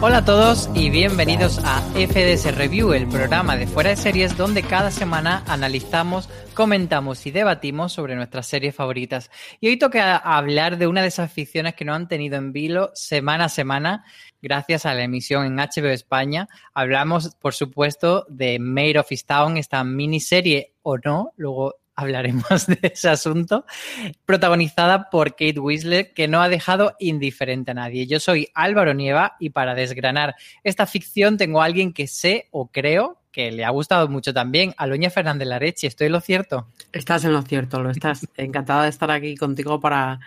Hola a todos y bienvenidos a FDS Review, el programa de fuera de series donde cada semana analizamos, comentamos y debatimos sobre nuestras series favoritas. Y hoy toca hablar de una de esas ficciones que nos han tenido en vilo semana a semana gracias a la emisión en HBO España. Hablamos, por supuesto, de Mayor of Easttown, esta miniserie o no, luego hablaremos de ese asunto, protagonizada por Kate Winslet, que no ha dejado indiferente a nadie. Yo soy Álvaro Nieva y para desgranar esta ficción tengo a alguien que sé o creo que le ha gustado mucho también, Aloña Fernández Larechi. ¿Estoy en lo cierto? Estás en lo cierto, lo estás. Encantada de estar aquí contigo para,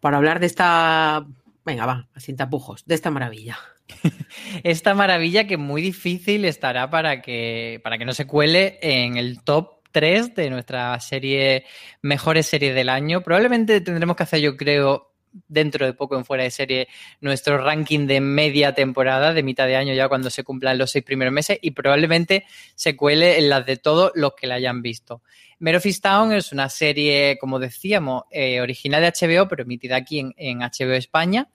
para hablar de esta. Venga, va, sin tapujos, de esta maravilla. Esta maravilla que muy difícil estará para que, para que no se cuele en el top 3 de nuestra serie Mejores Series del Año. Probablemente tendremos que hacer, yo creo, dentro de poco en fuera de serie nuestro ranking de media temporada, de mitad de año ya cuando se cumplan los seis primeros meses y probablemente se cuele en las de todos los que la hayan visto. Mare of Easttown es una serie, como decíamos, eh, original de HBO, pero emitida aquí en, en HBO España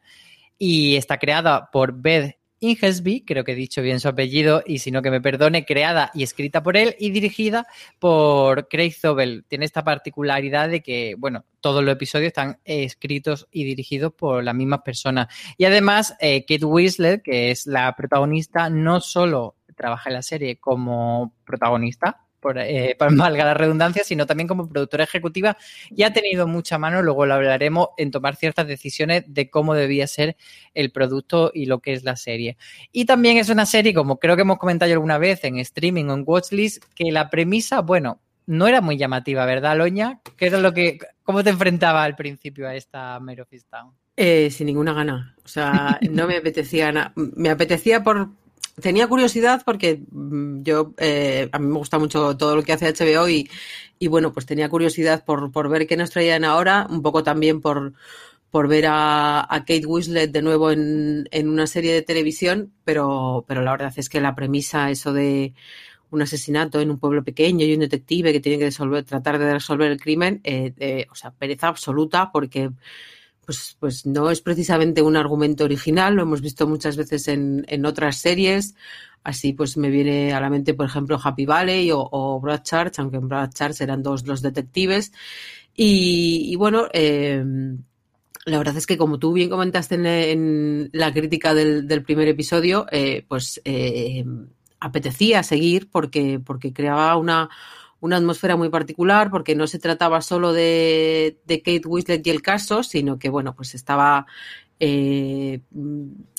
y está creada por Beth Inglesby, creo que he dicho bien su apellido, y si no que me perdone, creada y escrita por él y dirigida por Craig Zobel. Tiene esta particularidad de que, bueno, todos los episodios están escritos y dirigidos por las mismas personas. Y además, eh, Kate Winslet, que es la protagonista, no solo trabaja en la serie como protagonista, por, eh, por valga la redundancia, sino también como productora ejecutiva y ha tenido mucha mano, luego lo hablaremos, en tomar ciertas decisiones de cómo debía ser el producto y lo que es la serie. Y también es una serie, como creo que hemos comentado alguna vez en streaming o en watchlist, que la premisa, bueno, no era muy llamativa, ¿verdad, Loña? ¿Qué era lo que, ¿Cómo te enfrentaba al principio a esta Mare of Easttown? Eh, sin ninguna gana. O sea, no me apetecía nada. Me apetecía por. Tenía curiosidad porque mm, yo. eh, a mí me gusta mucho todo lo que hace HBO y, y bueno, pues tenía curiosidad por, por ver qué nos traían ahora, un poco también por, por ver a, Kate Winslet de nuevo en, en una serie de televisión, pero, pero la verdad es que la premisa, eso de un asesinato en un pueblo pequeño y un detective que tiene que resolver, tratar de resolver el crimen, eh, eh, o sea, pereza absoluta porque pues, pues no es precisamente un argumento original, lo hemos visto muchas veces en, en otras series. Así pues me viene a la mente, por ejemplo, Happy Valley o, o Broadchurch, aunque en Broadchurch eran dos los detectives. Y, bueno, eh, la verdad es que como tú bien comentaste en, en la crítica del, del primer episodio, eh, pues eh, apetecía seguir porque, porque creaba una, una atmósfera muy particular, porque no se trataba solo de, Kate Winslet y el caso, sino que bueno, pues estaba eh,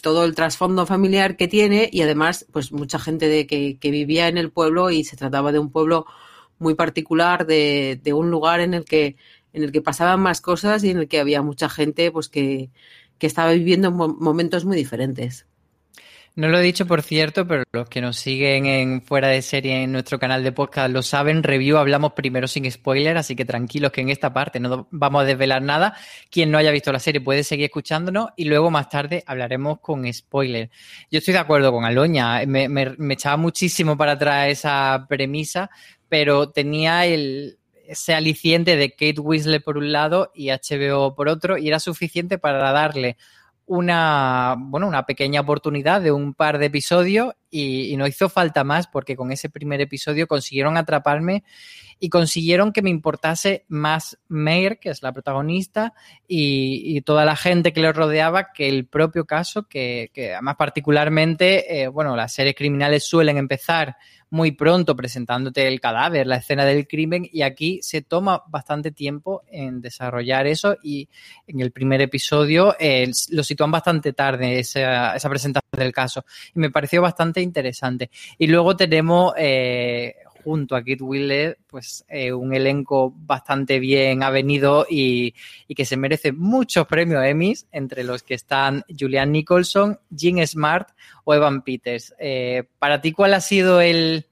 todo el trasfondo familiar que tiene y además pues mucha gente de que, vivía en el pueblo y se trataba de un pueblo muy particular, de, un lugar en el que en el que pasaban más cosas y en el que había mucha gente pues que estaba viviendo momentos muy diferentes. No lo he dicho, por cierto, pero los que nos siguen en fuera de serie en nuestro canal de podcast lo saben. Review hablamos primero sin spoiler, así que tranquilos que en esta parte no vamos a desvelar nada. Quien no haya visto la serie puede seguir escuchándonos y luego más tarde hablaremos con spoiler. Yo estoy de acuerdo con Aloña, me, me, me echaba muchísimo para atrás esa premisa, pero tenía el, ese aliciente de Kate Winslet por un lado y HBO por otro, y era suficiente para darle una, bueno, una pequeña oportunidad de un par de episodios y, no hizo falta más porque con ese primer episodio consiguieron atraparme y consiguieron que me importase más Mayer, que es la protagonista, y, toda la gente que le rodeaba que el propio caso, que, que además particularmente, eh, bueno, las series criminales suelen empezar muy pronto presentándote el cadáver, la escena del crimen, y aquí se toma bastante tiempo en desarrollar eso y en el primer episodio eh, lo sitúan bastante tarde esa, esa, presentación del caso. Y me pareció bastante interesante. Y luego tenemos eh, junto a Kit Willett, pues eh, un elenco bastante bien avenido y, y, que se merece muchos premios Emmys, entre los que están Julian Nicholson, Jean Smart o Evan Peters. Eh, para ti, ¿cuál ha sido el,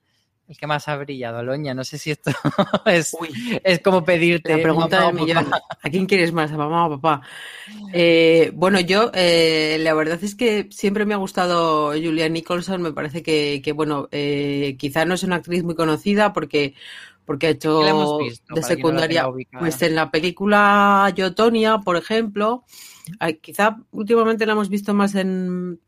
el que más ha brillado, Aloña? No sé si esto es, es como pedirte. La pregunta del millón. ¿A quién quieres más, a mamá o papá? Eh, bueno, yo, eh, la verdad es que siempre me ha gustado Julia Nicholson. Me parece que, que bueno, eh, quizá no es una actriz muy conocida porque porque ha hecho visto, de secundaria, no pues en la película Yo, Tonya, por ejemplo, quizá últimamente la hemos visto más en,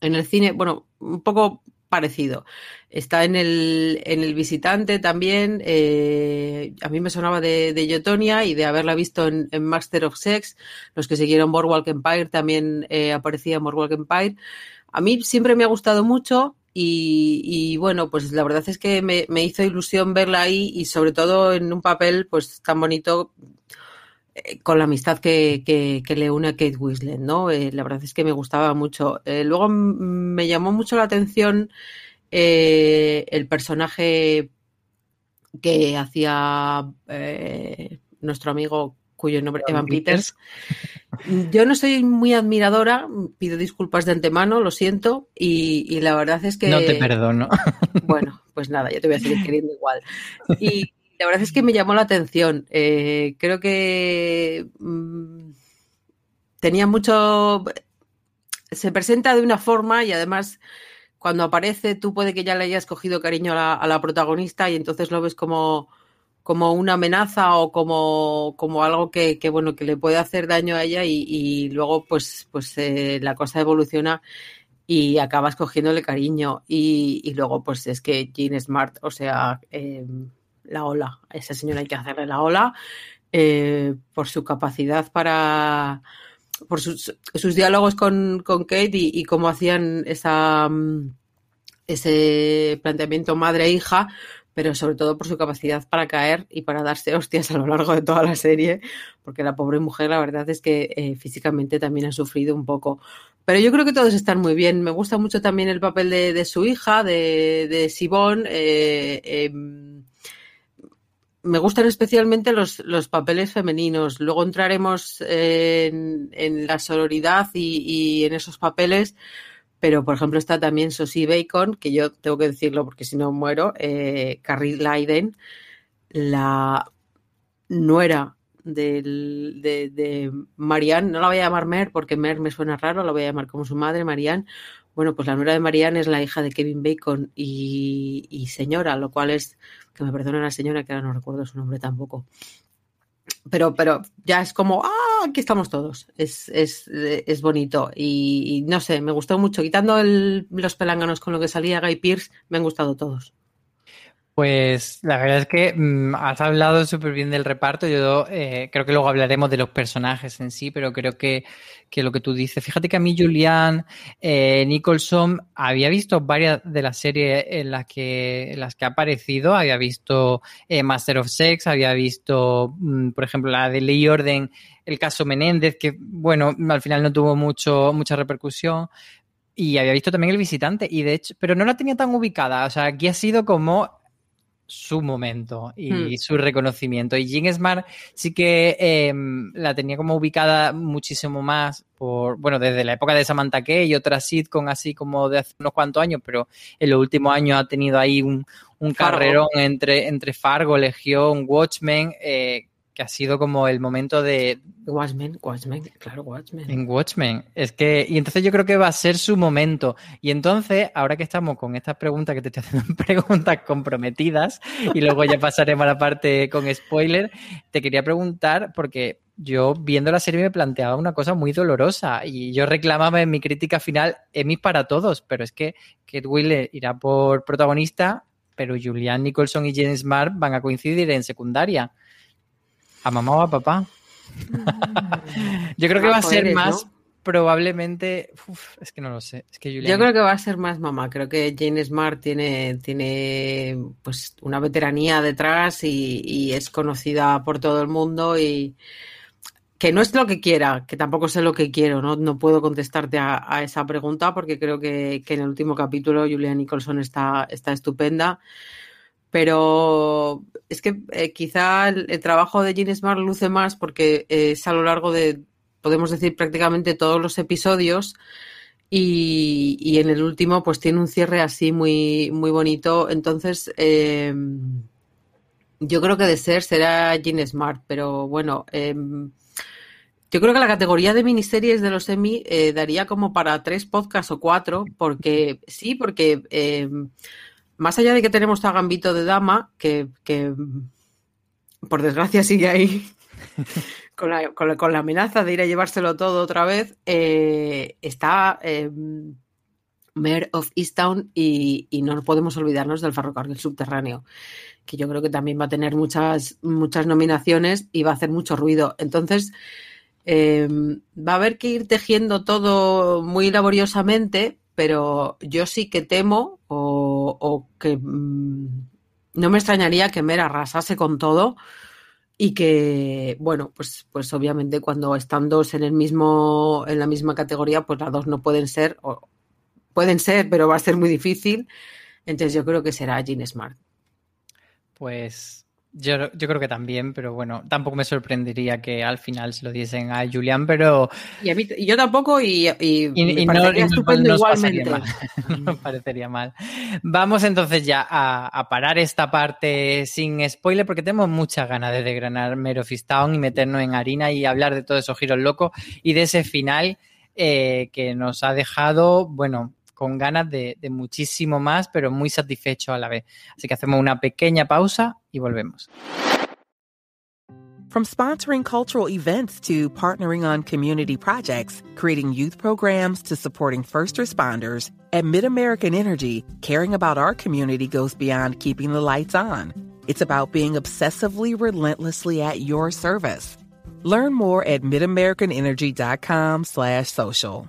en el cine, bueno, un poco parecido. Está en el, en el visitante también. Eh, a mí me sonaba de, de Yotonia y de haberla visto en, Master of Sex. Los que siguieron Boardwalk Empire también eh, aparecía en Boardwalk Empire. A mí siempre me ha gustado mucho. Y, y bueno, pues la verdad es que me, me, hizo ilusión verla ahí y sobre todo en un papel pues tan bonito con la amistad que, que, que, le une a Kate Winslet, ¿no? Eh, la verdad es que me gustaba mucho. Eh, luego me llamó mucho la atención eh, el personaje que hacía nuestro amigo cuyo nombre Evan Peters. Yo no soy muy admiradora, pido disculpas de antemano, lo siento, y, y la verdad es que... No te perdono. Bueno, pues nada, yo te voy a seguir queriendo igual. Y, la verdad es que me llamó la atención. Eh, creo que mmm, tenía mucho. Se presenta de una forma y además cuando aparece tú puede que ya le hayas cogido cariño a la, protagonista y entonces lo ves como, como una amenaza o como, como algo que, que, bueno que le puede hacer daño a ella y, luego pues, pues eh, la cosa evoluciona y acabas cogiéndole cariño y, y, luego pues es que Jean Smart, o sea, eh, la ola. A esa señora hay que hacerle la ola eh, por su capacidad para. por sus, sus diálogos con, con Kate y, cómo hacían esa, ese planteamiento madre-hija, pero sobre todo por su capacidad para caer y para darse hostias a lo largo de toda la serie, porque la pobre mujer, la verdad es que eh, físicamente también ha sufrido un poco. Pero yo creo que todos están muy bien. Me gusta mucho también el papel de, de su hija, de, de Sibón. Eh, eh, me gustan especialmente los, los, papeles femeninos. Luego entraremos en, en la sororidad y, en esos papeles. Pero, por ejemplo, está también Sosie Bacon, que yo tengo que decirlo porque si no muero, eh, Carrie Leiden, la nuera de, Marianne, no la voy a llamar Mer porque Mer me suena raro, la voy a llamar como su madre, Marianne. Bueno, pues la nuera de Marianne es la hija de Kevin Bacon y señora, lo cual es que me perdone la señora, que ahora no recuerdo su nombre tampoco. Pero, pero ya es como, ah, aquí estamos todos. Es, es, es bonito. Y, no sé, me gustó mucho. Quitando los pelánganos con lo que salía Guy Pierce, me han gustado todos. Pues la verdad es que mmm, has hablado súper bien del reparto. Yo eh, creo que luego hablaremos de los personajes en sí, pero creo que, que lo que tú dices. Fíjate que a mí, Julian eh, Nicholson, había visto varias de las series en las que, en las que ha aparecido. Había visto eh, Master of Sex, había visto, mmm, por ejemplo, la de Ley Orden, el caso Menéndez, que, bueno, al final no tuvo mucho, mucha repercusión. Y había visto también El Visitante, y de hecho, pero no la tenía tan ubicada. O sea, aquí ha sido como su momento y Hmm. su reconocimiento. Y Jean Smart sí que eh, la tenía como ubicada muchísimo más por, bueno, desde la época de Samantha Kay y otra sitcom así como de hace unos cuantos años, pero en los últimos años ha tenido ahí un, un carrerón entre, entre Fargo, Legión, Watchmen, eh, que ha sido como el momento de, Watchmen, Watchmen, claro, Watchmen. en Watchmen. Es que, y entonces yo creo que va a ser su momento. Y entonces, ahora que estamos con estas preguntas, que te estoy haciendo preguntas comprometidas, y luego ya pasaremos a la parte con spoiler, te quería preguntar, porque yo viendo la serie me planteaba una cosa muy dolorosa, y yo reclamaba en mi crítica final Emmys para todos, pero es que Kate Wheeler irá por protagonista, pero Julianne Nicholson y James Smart van a coincidir en secundaria. ¿A mamá o a papá? Yo creo que va a ser eres, más ¿no? probablemente. uf, es que no lo sé. Es que Yo creo que va a ser más mamá. Creo que Jane Smart tiene, tiene pues una veteranía detrás y, y es conocida por todo el mundo y que no es lo que quiera, que tampoco sé lo que quiero, no, no puedo contestarte a, a esa pregunta porque creo que, que en el último capítulo Julia Nicholson está, está estupenda. Pero es que eh, quizá el, trabajo de Jean Smart luce más porque es a lo largo de, podemos decir, prácticamente todos los episodios. Y, y en el último, pues tiene un cierre así muy, muy bonito. Entonces, eh, yo creo que de ser será Jean Smart, pero bueno, eh, yo creo que la categoría de miniseries de los Emmy eh, daría como para tres podcasts o cuatro, porque sí, porque eh, más allá de que tenemos a Gambito de Dama, que, por desgracia sigue ahí con la, amenaza de ir a llevárselo todo otra vez, eh, está eh, Mayor of Easttown y, y, no podemos olvidarnos del ferrocarril subterráneo, que yo creo que también va a tener muchas, nominaciones y va a hacer mucho ruido. Entonces, eh, va a haber que ir tejiendo todo muy laboriosamente, pero yo sí que temo o, o que mmm, no me extrañaría que Mer arrasase con todo y que, bueno, pues, pues obviamente cuando están dos en el mismo, en la misma categoría, pues las dos no pueden ser, o pueden ser, pero va a ser muy difícil. Entonces yo creo que será Jean Smart. Pues yo, yo creo que también, pero bueno, tampoco me sorprendería que al final se lo diesen a Julián, pero... Y, a mí, y yo tampoco, y, y, no, estupendo no igualmente. Mal. no parecería mal. Vamos entonces ya a, a, parar esta parte sin spoiler, porque tenemos muchas ganas de desgranar Mero Town y meternos en harina y hablar de todos esos giros locos y de ese final eh, que nos ha dejado, bueno, con ganas de, de, muchísimo más, pero muy satisfecho a la vez. Así que hacemos una pequeña pausa y volvemos. From sponsoring cultural events to partnering on community projects, creating youth programs to supporting first responders, at MidAmerican Energy, caring about our community goes beyond keeping the lights on. It's about being obsessively relentlessly at your service. Learn more at midamericanenergy.com slash social.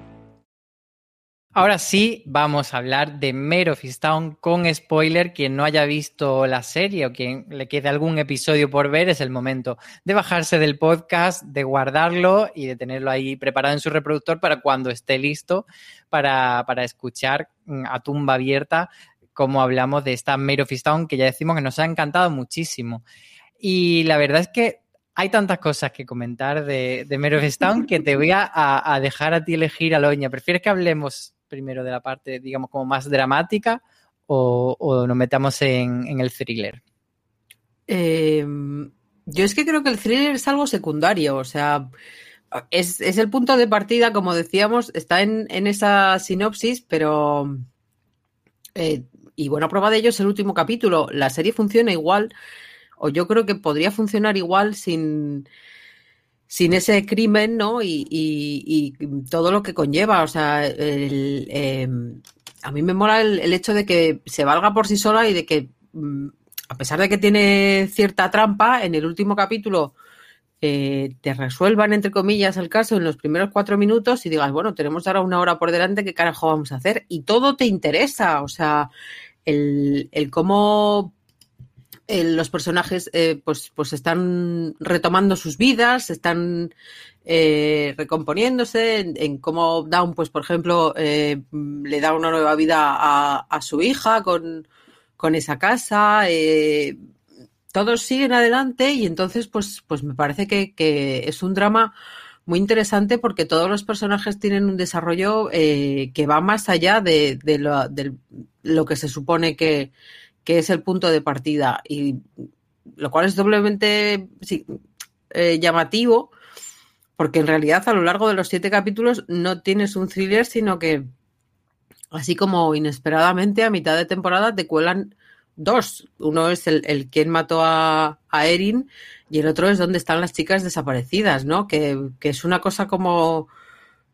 Ahora sí, vamos a hablar de Mare of con spoiler. Quien no haya visto la serie o quien le quede algún episodio por ver, es el momento de bajarse del podcast, de guardarlo y de tenerlo ahí preparado en su reproductor para cuando esté listo para, para escuchar a tumba abierta cómo hablamos de esta Mare of Town que ya decimos que nos ha encantado muchísimo. Y la verdad es que hay tantas cosas que comentar de, de Mare que te voy a, a, dejar a ti elegir, Aloña. ¿Prefieres que hablemos primero de la parte, digamos, como más dramática o, nos metamos en, el thriller? Eh, yo es que creo que el thriller es algo secundario, o sea, es, es el punto de partida, como decíamos, está en, en esa sinopsis, pero... Eh, y buena prueba de ello es el último capítulo. La serie funciona igual, o yo creo que podría funcionar igual sin sin ese crimen, ¿no? Y, y, y, todo lo que conlleva. O sea, el, eh, a mí me mola el, hecho de que se valga por sí sola y de que mm, a pesar de que tiene cierta trampa, en el último capítulo eh, te resuelvan, entre comillas, el caso en los primeros cuatro minutos y digas, bueno, tenemos ahora una hora por delante, ¿qué carajo vamos a hacer? Y todo te interesa, o sea, el cómo eh, los personajes eh, pues, pues están retomando sus vidas, están eh, recomponiéndose, en, en, cómo Down, pues por ejemplo, eh, le da una nueva vida a, su hija con, con esa casa. Eh, todos siguen adelante y entonces pues, pues me parece que, es un drama muy interesante porque todos los personajes tienen un desarrollo que va más allá de, de, lo, de, lo, que se supone que, que, es el punto de partida y lo cual es doblemente eh, llamativo porque en realidad a lo largo de los siete capítulos no tienes un thriller sino que así como inesperadamente a mitad de temporada te cuelan dos. Uno es el, quien mató a, a, Erin y el otro es dónde están las chicas desaparecidas, ¿no? Que, que es una cosa como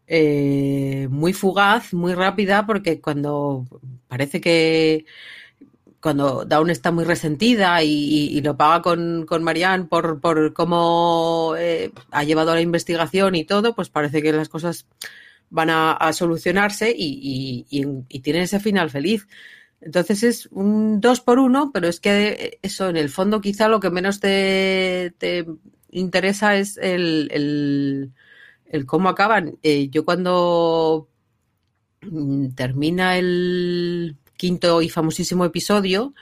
eh, muy fugaz, muy rápida, porque cuando parece que cuando Dawn está muy resentida y, lo paga con, con Marianne por, por cómo eh, ha llevado la investigación y todo, pues parece que las cosas van a, solucionarse y, y, tienen ese final feliz. Entonces es un dos por uno, pero es que eso, en el fondo, quizá lo que menos te, te interesa es el, el, cómo acaban. Eh, yo cuando termina el quinto y famosísimo episodio,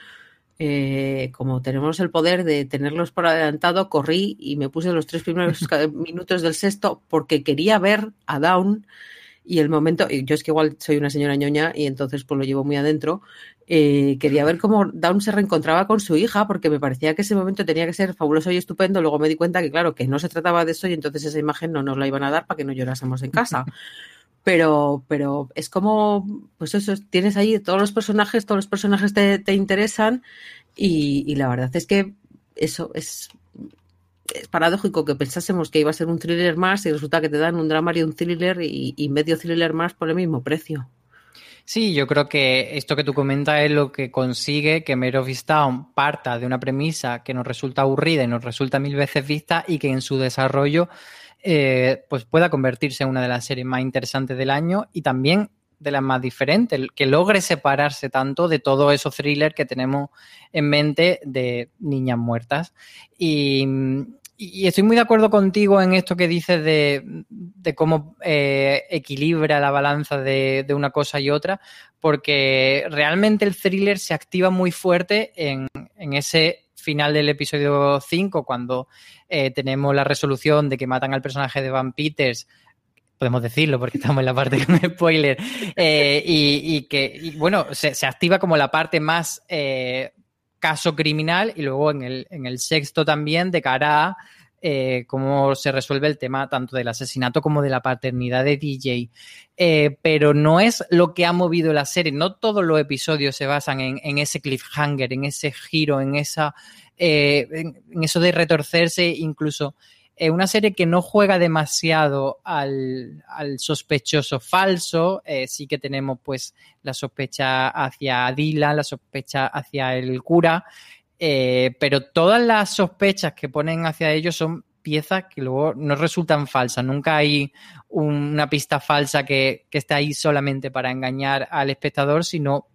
eh, como tenemos el poder de tenerlos por adelantado, corrí y me puse los tres primeros minutos del sexto porque quería ver a Down y el momento, yo es que igual soy una señora ñoña y entonces pues lo llevo muy adentro, eh, quería ver cómo Down se reencontraba con su hija porque me parecía que ese momento tenía que ser fabuloso y estupendo, luego me di cuenta que claro, que no se trataba de eso y entonces esa imagen no nos la iban a dar para que no llorásemos en casa. Pero, pero es como, pues eso, tienes ahí todos los personajes, todos los personajes te, te interesan y, la verdad es que eso es es paradójico que pensásemos que iba a ser un thriller más y resulta que te dan un drama y un thriller y, medio thriller más por el mismo precio. Sí, yo creo que esto que tú comentas es lo que consigue que Mare of parta de una premisa que nos resulta aburrida y nos resulta mil veces vista y que en su desarrollo eh, pues pueda convertirse en una de las series más interesantes del año y también de las más diferentes, que logre separarse tanto de todos esos thrillers que tenemos en mente de niñas muertas. Y, estoy muy de acuerdo contigo en esto que dices de, de cómo eh, equilibra la balanza de, de, una cosa y otra, porque realmente el thriller se activa muy fuerte en, en ese final del episodio 5, cuando eh, tenemos la resolución de que matan al personaje de Van Peters podemos decirlo porque estamos en la parte con spoiler, eh, y, que, bueno, se, se, activa como la parte más eh, caso criminal y luego en el, en el sexto también de cara a eh, cómo se resuelve el tema tanto del asesinato como de la paternidad de DJ. Eh, pero no es lo que ha movido la serie, no todos los episodios se basan en, ese cliffhanger, en ese giro, en, esa, eh, en, eso de retorcerse incluso eh, una serie que no juega demasiado al, sospechoso falso. Sí que tenemos pues la sospecha hacia Dylan, la sospecha hacia el cura, eh, pero todas las sospechas que ponen hacia ellos son piezas que luego no resultan falsas. Nunca hay una pista falsa que, que esté ahí solamente para engañar al espectador, sino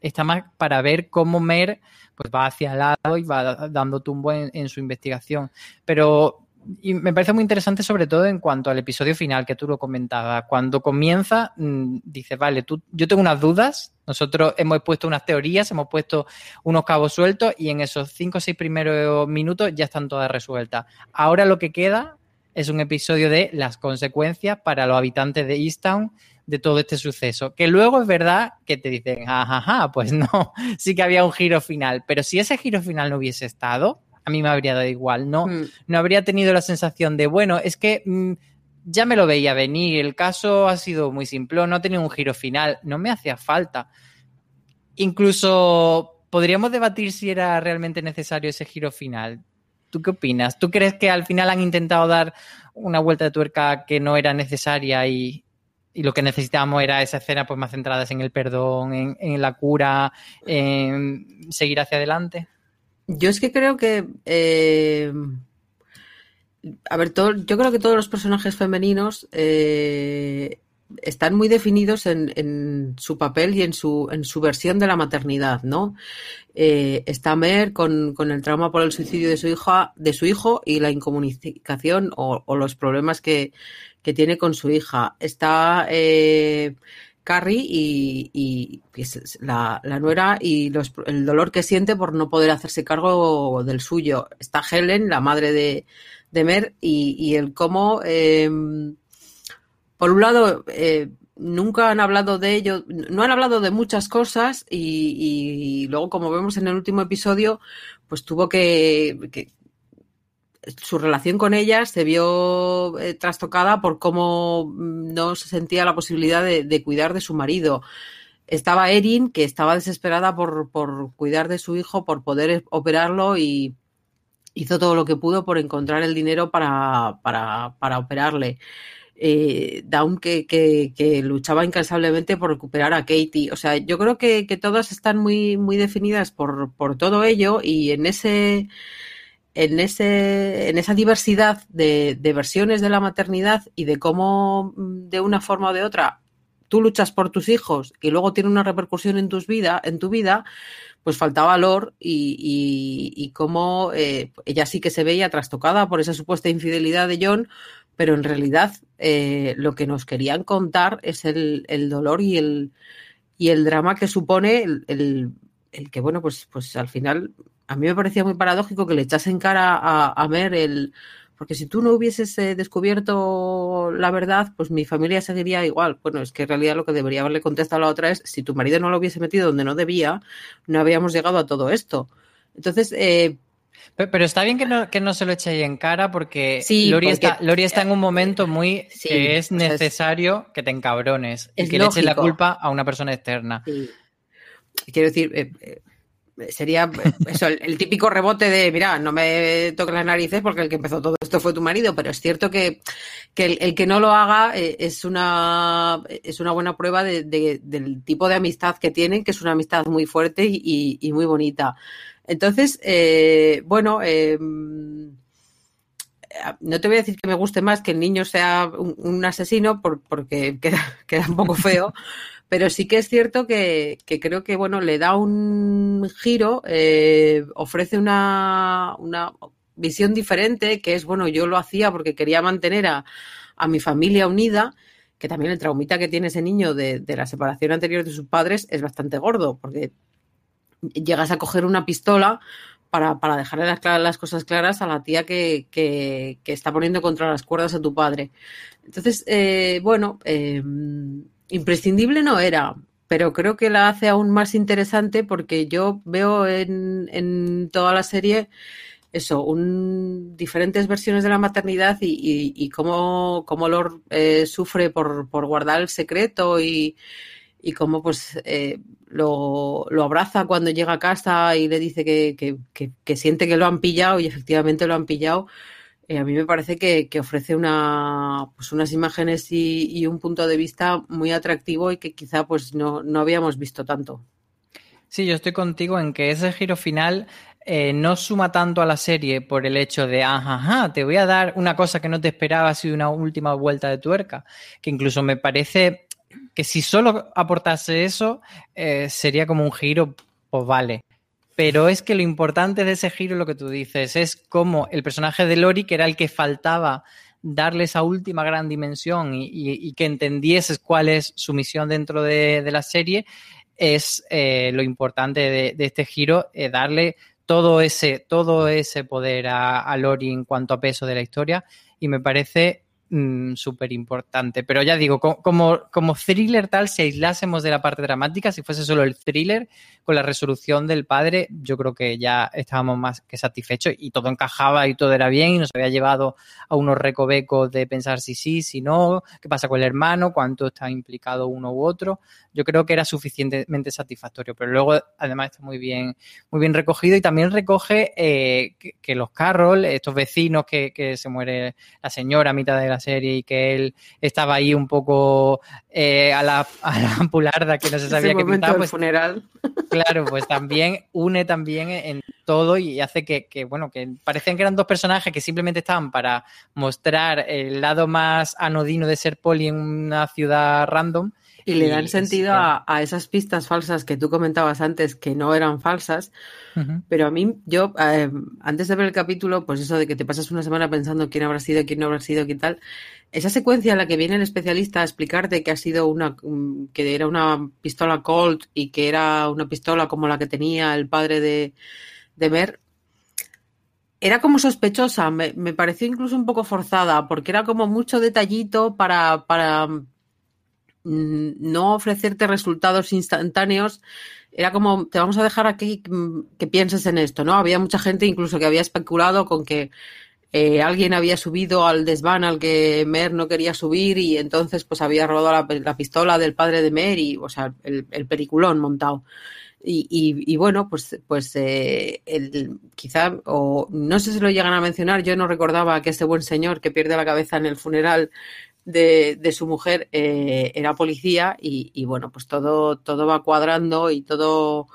está más para ver cómo Mer pues va hacia el lado y va dando tumbo en, en su investigación. Pero y me parece muy interesante sobre todo en cuanto al episodio final que tú lo comentabas. Cuando comienza, mmm, dices, vale, tú, yo tengo unas dudas, nosotros hemos puesto unas teorías, hemos puesto unos cabos sueltos y en esos cinco o seis primeros minutos ya están todas resueltas. Ahora lo que queda es un episodio de las consecuencias para los habitantes de Easttown de todo este suceso. Que luego es verdad que te dicen, jajaja, pues no, sí que había un giro final, pero si ese giro final no hubiese estado, a mí me habría dado igual, no, mm. no habría tenido la sensación de, bueno, es que mmm, ya me lo veía venir, el caso ha sido muy simple, no ha tenido un giro final, no me hacía falta. Incluso podríamos debatir si era realmente necesario ese giro final. ¿Tú qué opinas? ¿Tú crees que al final han intentado dar una vuelta de tuerca que no era necesaria y, y lo que necesitábamos era esa escena pues más centradas en el perdón, en, en la cura, en seguir hacia adelante? Yo es que creo que. eh, a ver, todo, yo creo que todos los personajes femeninos eh, están muy definidos en, su papel y en su, en su versión de la maternidad, ¿no? Eh, está Mer con, con el trauma por el suicidio de su hija, de su hijo y la incomunicación o, o los problemas que, que tiene con su hija. Está Carrie y, la, nuera y los- el dolor que siente por no poder hacerse cargo del suyo. Está Helen, la madre de, de Mer, y, y el cómo, eh, por un lado, eh, nunca han hablado de ello, no han hablado de muchas cosas y, y luego, como vemos en el último episodio, pues tuvo que, que- su relación con ellas se vio eh, trastocada por cómo mm, no se sentía la posibilidad de, cuidar de su marido. Estaba Erin, que estaba desesperada por, por cuidar de su hijo, por poder operarlo y hizo todo lo que pudo por encontrar el dinero para, para, para operarle. Eh, Dawn que luchaba incansablemente por recuperar a Katie. O sea, yo creo que, que todas están muy, muy definidas por, por todo ello y en ese en, ese, en esa diversidad de, de versiones de la maternidad y de cómo mm, de una forma o de otra tú luchas por tus hijos y luego tiene una repercusión en, tus vida, en tu vida, pues falta valor y, y, cómo eh, ella sí que se veía trastocada por esa supuesta infidelidad de John, pero en realidad eh, lo que nos querían contar es el, el dolor y el, y el drama que supone el, el que, bueno, pues, pues al final a mí me parecía muy paradójico que le echasen cara a, a Mer el. Porque si tú no hubieses eh, descubierto la verdad, pues mi familia seguiría igual. Bueno, es que en realidad lo que debería haberle contestado a la otra es: si tu marido no lo hubiese metido donde no debía, no habríamos llegado a todo esto. Entonces, eh, Pero, está bien que no, que no se lo eche ahí en cara porque, Sí, Lori, porque- está, Lori está en un momento muy Sí, que es o sea, es- necesario que te encabrones y que le eches la culpa a una persona externa. Sí. Quiero decir, eh, eh, sería eh, eso, el, típico rebote de, mira, no me toques las narices porque el que empezó todo esto fue tu marido, pero es cierto que, que el, que no lo haga es, una, es una buena prueba de- de- del tipo de amistad que tienen, que es una amistad muy fuerte y, muy bonita. Entonces, bueno, eh, no te voy a decir que me guste más que el niño sea un, asesino por- porque queda un poco feo, pero sí que es cierto que, que creo que bueno le da un giro, eh, ofrece una, una visión diferente, que es bueno, yo lo hacía porque quería mantener a, a mi familia unida, que también el traumita que tiene ese niño de, de la separación anterior de sus padres es bastante gordo, porque llegas a coger una pistola para, para dejarle las, las cosas claras a la tía que, que- que está poniendo contra las cuerdas a tu padre. Entonces, eh, bueno, eh, imprescindible no era, pero creo que la hace aún más interesante porque yo veo en, en toda la serie eso, un, diferentes versiones de la maternidad y, y- y cómo, cómo Lord eh, sufre por, por guardar el secreto y, y cómo pues eh, lo, lo abraza cuando llega a casa y le dice que, que- que- que siente que lo han pillado y efectivamente lo han pillado. Eh, a mí me parece que, ofrece una, pues unas imágenes y, un punto de vista muy atractivo y que quizá pues no, habíamos visto tanto. Sí, yo estoy contigo en que ese giro final eh, no suma tanto a la serie por el hecho de, ajá, ajá, te voy a dar una cosa que no te esperabas y una última vuelta de tuerca, que incluso me parece que si solo aportase eso, eh, sería como un giro, pues vale. Pero es que lo importante de ese giro, lo que tú dices, es como el personaje de Lori, que era el que faltaba darle esa última gran dimensión y, que entendieses cuál es su misión dentro de, la serie, es eh, lo importante de, de este giro, eh, darle todo ese, todo ese poder a, a Lori en cuanto a peso de la historia. Y me parece mm, súper importante. Pero ya digo, co- como, como thriller tal, si aislásemos de la parte dramática, si fuese solo el thriller, con la resolución del padre, yo creo que ya estábamos más que satisfechos y todo encajaba y todo era bien y nos había llevado a unos recovecos de pensar si sí, si no, qué pasa con el hermano, cuánto está implicado uno u otro. Yo creo que era suficientemente satisfactorio, pero luego además está muy bien, muy bien recogido y también recoge eh, que, que los Carroll, estos vecinos que, que se muere la señora a mitad de la serie y que él estaba ahí un poco eh, a, la, a la pularda que no se sabía qué pintaba, pues funeral. Claro, pues también une también en todo y hace que, que, bueno, que parecían que eran dos personajes que simplemente estaban para mostrar el lado más anodino de ser poli en una ciudad random. Y le dan sentido a, a, esas pistas falsas que tú comentabas antes que no eran falsas. Uh -huh. Pero a mí, yo, eh, antes de ver el capítulo, pues eso de que te pasas una semana pensando quién habrá sido, quién no habrá sido, qué tal. Esa secuencia en la que viene el especialista a explicarte que ha sido una, que era una pistola Colt y que era una pistola como la que tenía el padre de, de Mer, era como sospechosa, me, me, pareció incluso un poco forzada, porque era como mucho detallito para, para no ofrecerte resultados instantáneos. Era como, te vamos a dejar aquí que pienses en esto, ¿no? Había mucha gente incluso que había especulado con que eh, alguien había subido al desván al que Mer no quería subir y entonces pues había robado la, la pistola del padre de Mer y, o sea, el, el periculón montado. Y, y, y, bueno, pues, pues eh, el, quizá, o no sé si lo llegan a mencionar, yo no recordaba que este buen señor que pierde la cabeza en el funeral de, de su mujer eh, era policía y, bueno, pues todo, todo va cuadrando y todo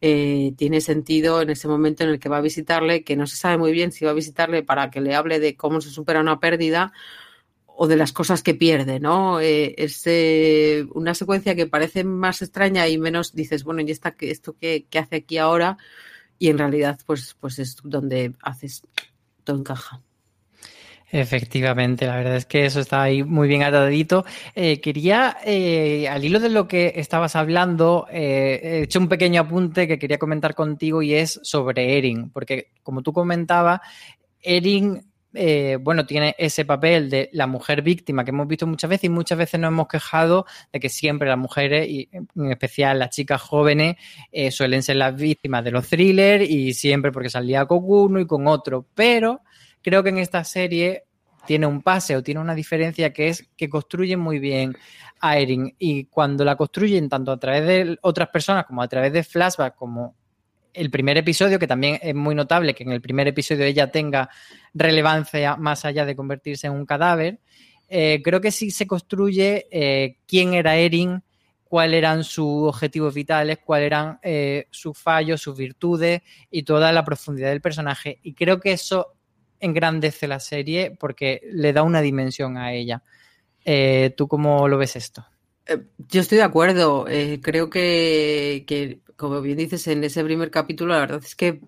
eh, tiene sentido en ese momento en el que va a visitarle, que no se sabe muy bien si va a visitarle para que le hable de cómo se supera una pérdida o de las cosas que pierde, ¿no? Es eh, una secuencia que parece más extraña y menos dices, bueno, ¿y esta, esto qué, qué hace aquí ahora? Y en realidad, pues, pues es donde haces, todo encaja. Efectivamente, la verdad es que eso está ahí muy bien atadito. Eh, quería, eh, al hilo de lo que estabas hablando, eh, he hecho un pequeño apunte que quería comentar contigo y es sobre Erin, porque como tú comentabas, Erin eh, bueno, tiene ese papel de la mujer víctima que hemos visto muchas veces y muchas veces nos hemos quejado de que siempre las mujeres, y en especial las chicas jóvenes, suelen ser las víctimas de los thrillers y siempre porque salía con uno y con otro. Pero creo que en esta serie tiene un pase o tiene una diferencia que es que construyen muy bien a Erin y cuando la construyen tanto a través de otras personas como a través de flashback como el primer episodio, que también es muy notable que en el primer episodio ella tenga relevancia más allá de convertirse en un cadáver, eh, creo que sí se construye eh, quién era Erin, cuáles eran sus objetivos vitales, cuáles eran eh, sus fallos, sus virtudes y toda la profundidad del personaje. Y creo que eso engrandece la serie porque le da una dimensión a ella. Eh, ¿Tú cómo lo ves esto? Yo estoy de acuerdo. Eh, creo que, que, como bien dices, en ese primer capítulo, la verdad es que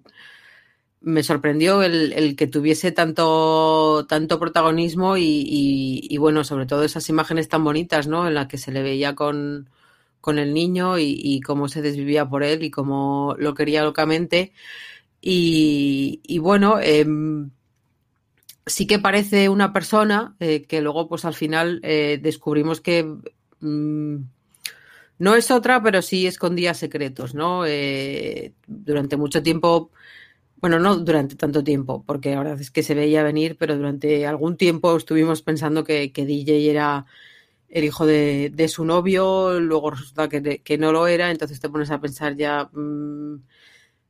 me sorprendió el, el que tuviese tanto, tanto protagonismo y, y, bueno, sobre todo esas imágenes tan bonitas, ¿no? En las que se le veía con, con el niño y, cómo se desvivía por él y cómo lo quería locamente. Y, bueno, eh, sí que parece una persona eh, que luego, pues al final eh, descubrimos que Mm, no es otra, pero sí escondía secretos, ¿no? Eh, durante mucho tiempo, bueno, no durante tanto tiempo, porque la verdad es que se veía venir, pero durante algún tiempo estuvimos pensando que, DJ era el hijo de, de, su novio, luego resulta que, no lo era, entonces te pones a pensar ya mmm,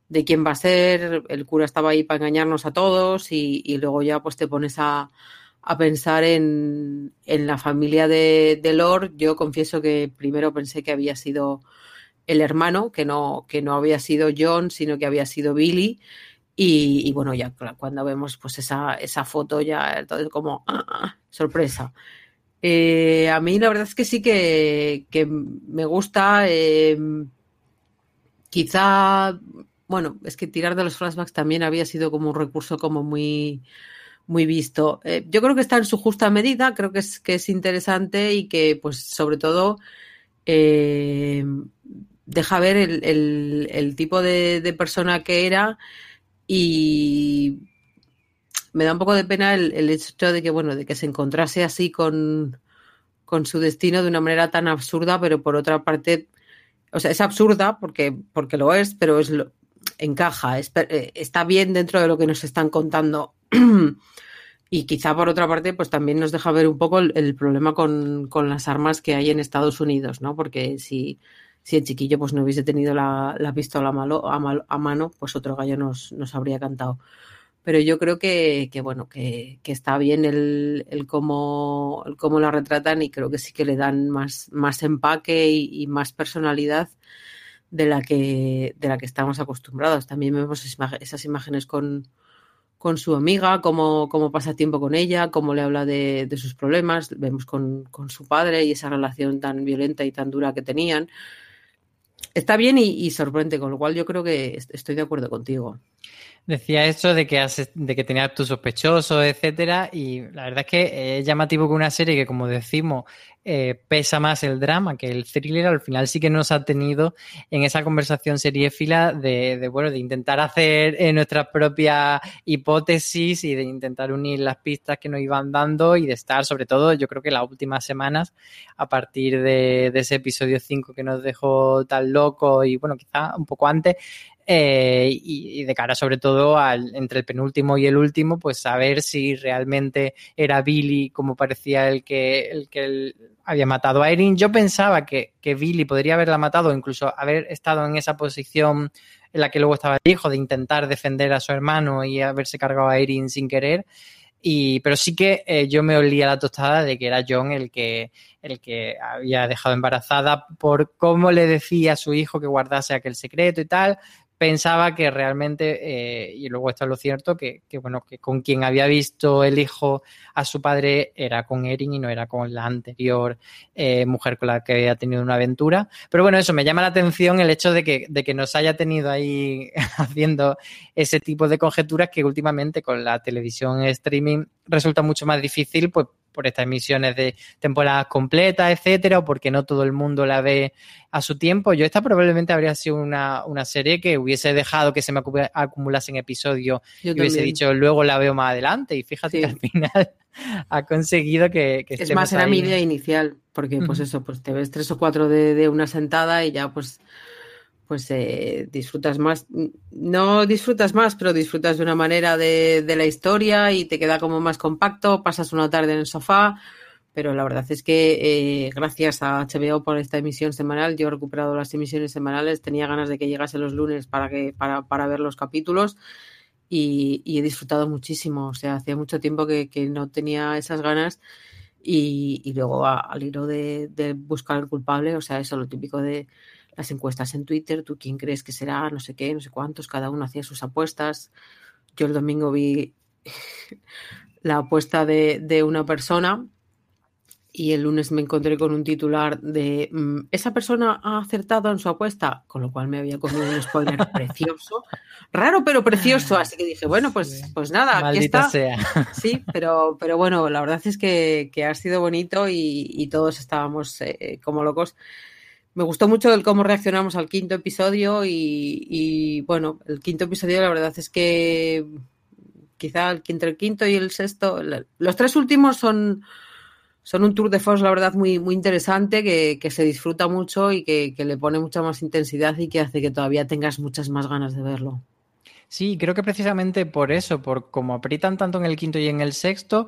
de quién va a ser, el cura estaba ahí para engañarnos a todos y, y luego ya pues te pones a, a pensar en, en la familia de, de, Lord. Yo confieso que primero pensé que había sido el hermano, que no, que no había sido John, sino que había sido Billy. Y, y bueno, ya cuando vemos pues esa, esa foto ya todo como ah, ah, sorpresa. Eh, a mí la verdad es que sí que, que me gusta. Eh, quizá, bueno, es que tirar de los flashbacks también había sido como un recurso como muy muy visto. Eh, yo creo que está en su justa medida, creo que es, que es interesante y que, pues, sobre todo, eh, deja ver el, el, tipo de, de, persona que era y me da un poco de pena el, el, hecho de que, bueno, de que se encontrase así con, con su destino de una manera tan absurda, pero por otra parte, o sea, es absurda porque, porque lo es, pero es lo, encaja, es, eh, está bien dentro de lo que nos están contando. y quizá por otra parte, pues también nos deja ver un poco el, problema con, con, las armas que hay en Estados Unidos, ¿no? Porque si, si el chiquillo pues no hubiese tenido la, la pistola a, malo, a, mal, a, mano, pues otro gallo nos, nos habría cantado. Pero yo creo que, que bueno, que, que, está bien el, el, cómo, el cómo la retratan y creo que sí que le dan más, más empaque y más personalidad de la que, de la que estamos acostumbrados. También vemos esas imágenes con, con su amiga, cómo, cómo, pasa tiempo con ella, cómo le habla de, de sus problemas, vemos con, con, su padre y esa relación tan violenta y tan dura que tenían. Está bien y, y sorprende, con lo cual yo creo que estoy de acuerdo contigo. Decía eso de que, has, de que tenías tu sospechoso, etcétera, y la verdad es que es llamativo que una serie que, como decimos, eh, pesa más el drama que el thriller, al final sí que nos ha tenido en esa conversación seriéfila de, de bueno, de intentar hacer eh, nuestras propias hipótesis y de intentar unir las pistas que nos iban dando y de estar, sobre todo, yo creo que las últimas semanas, a partir de, de ese episodio 5 que nos dejó tan loco y, bueno, quizá un poco antes, eh, y, de cara sobre todo al, entre el penúltimo y el último, pues saber si realmente era Billy como parecía el que, el que había matado a Erin. Yo pensaba que, que, Billy podría haberla matado, incluso haber estado en esa posición en la que luego estaba el hijo, de intentar defender a su hermano y haberse cargado a Erin sin querer. Y, pero sí que eh, yo me olía la tostada de que era John el que, el que había dejado embarazada por cómo le decía a su hijo que guardase aquel secreto y tal, pensaba que realmente, eh, y luego esto es lo cierto, que, que, bueno, que con quien había visto el hijo a su padre era con Erin y no era con la anterior eh, mujer con la que había tenido una aventura. Pero bueno, eso me llama la atención el hecho de que, de que nos haya tenido ahí haciendo ese tipo de conjeturas que últimamente con la televisión streaming resulta mucho más difícil, pues por estas emisiones de temporadas completas, etcétera, o porque no todo el mundo la ve a su tiempo. Yo esta probablemente habría sido una, una serie que hubiese dejado que se me acumulase en episodios y hubiese dicho luego la veo más adelante. Y fíjate sí. que al final ha conseguido que, que Es más, era mi idea inicial, porque pues eso, pues te ves tres o cuatro de, de una sentada y ya pues pues eh, disfrutas más, no disfrutas más, pero disfrutas de una manera de, la historia y te queda como más compacto, pasas una tarde en el sofá, pero la verdad es que eh, gracias a HBO por esta emisión semanal, yo he recuperado las emisiones semanales, tenía ganas de que llegase los lunes para, que, para, para ver los capítulos y, he disfrutado muchísimo, o sea, hacía mucho tiempo que, no tenía esas ganas. Y, y luego al hilo de, de buscar el culpable, o sea, eso lo típico de las encuestas en Twitter, tú quién crees que será, no sé qué, no sé cuántos, cada uno hacía sus apuestas. Yo el domingo vi la apuesta de, de una persona y el lunes me encontré con un titular de mmm, esa persona ha acertado en su apuesta, con lo cual me había comido un spoiler precioso, raro pero precioso, así que dije, bueno, pues, pues nada, Maldita aquí está. Sea. Sí, pero, pero bueno, la verdad es que, que ha sido bonito y, y todos estábamos eh, como locos me gustó mucho el cómo reaccionamos al quinto episodio y, bueno, el quinto episodio la verdad es que quizá quinto, el quinto y el sexto, los tres últimos son, son un tour de force, la verdad, muy, muy interesante, que, se disfruta mucho y que, que, le pone mucha más intensidad y que hace que todavía tengas muchas más ganas de verlo. Sí, creo que precisamente por eso, por como aprietan tanto en el quinto y en el sexto,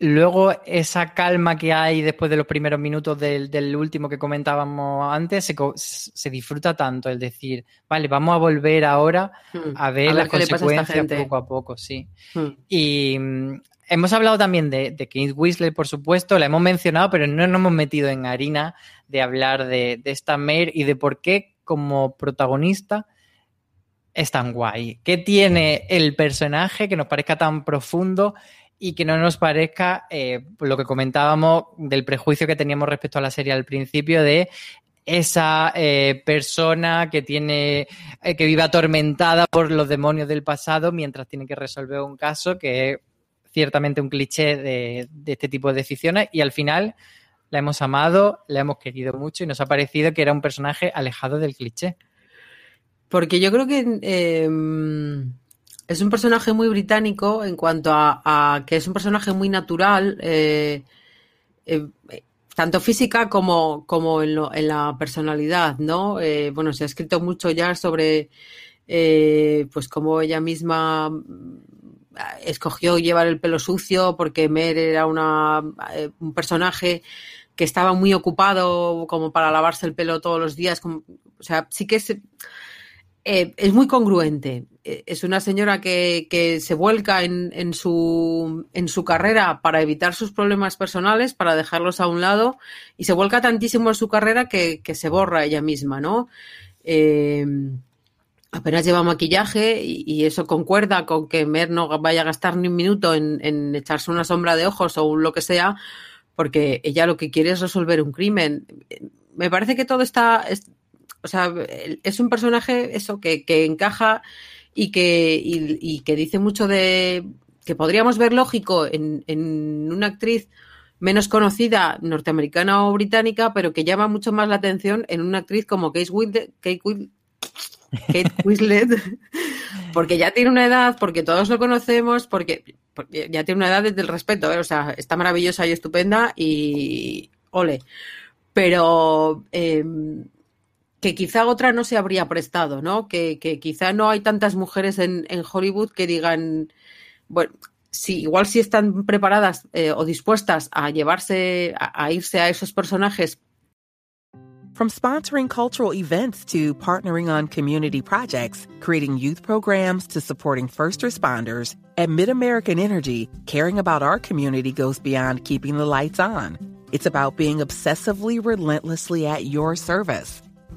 Luego, esa calma que hay después de los primeros minutos del, del último que comentábamos antes, se, se, disfruta tanto el decir, vale, vamos a volver ahora a ver, a ver las consecuencias poco a poco, sí. Hmm. Y mm, hemos hablado también de, de Kate Whistler, por supuesto, la hemos mencionado, pero no nos hemos metido en harina de hablar de, de esta Mare y de por qué como protagonista es tan guay. ¿Qué tiene el personaje que nos parezca tan profundo? Y que no nos parezca eh, lo que comentábamos del prejuicio que teníamos respecto a la serie al principio de esa eh, persona que tiene eh, que vive atormentada por los demonios del pasado mientras tiene que resolver un caso que es ciertamente un cliché de, de este tipo de decisiones y al final la hemos amado, la hemos querido mucho y nos ha parecido que era un personaje alejado del cliché. Porque yo creo que eh, es un personaje muy británico en cuanto a, que es un personaje muy natural, eh, eh, tanto física como, como en, la personalidad, ¿no? Eh, bueno, se ha escrito mucho ya sobre eh, pues cómo ella misma escogió llevar el pelo sucio porque Mer era una, un personaje que estaba muy ocupado como para lavarse el pelo todos los días. O sea, sí que es eh, es muy congruente. Eh, es una señora que, se vuelca en, su, carrera para evitar sus problemas personales, para dejarlos a un lado, y se vuelca tantísimo en su carrera que, se borra ella misma, ¿no? eh, apenas lleva maquillaje y, eso concuerda con que Mer no vaya a gastar ni un minuto en, en echarse una sombra de ojos o un lo que sea, porque ella lo que quiere es resolver un crimen. Me parece que todo está, es- o sea, es un personaje eso que, que encaja y que, y, y que dice mucho de que podríamos ver lógico en, en una actriz menos conocida norteamericana o británica, pero que llama mucho más la atención en una actriz como Kate Winslet, Kate Kate Winslet, porque ya tiene una edad, porque todos lo conocemos, porque, porque ya tiene una edad desde el respeto, ¿eh? o sea, está maravillosa y estupenda y ole. Pero eh, que quizá otra no se habría prestado, ¿no? Que, quizá no hay tantas mujeres en, Hollywood que digan, bueno, sí, igual sí están preparadas eh, o dispuestas a llevarse, a, a irse a esos personajes From sponsoring cultural events to partnering on community projects, creating youth programs to supporting first responders, at MidAmerican Energy, caring about our community goes beyond keeping the lights on. It's about being obsessively relentlessly at your service.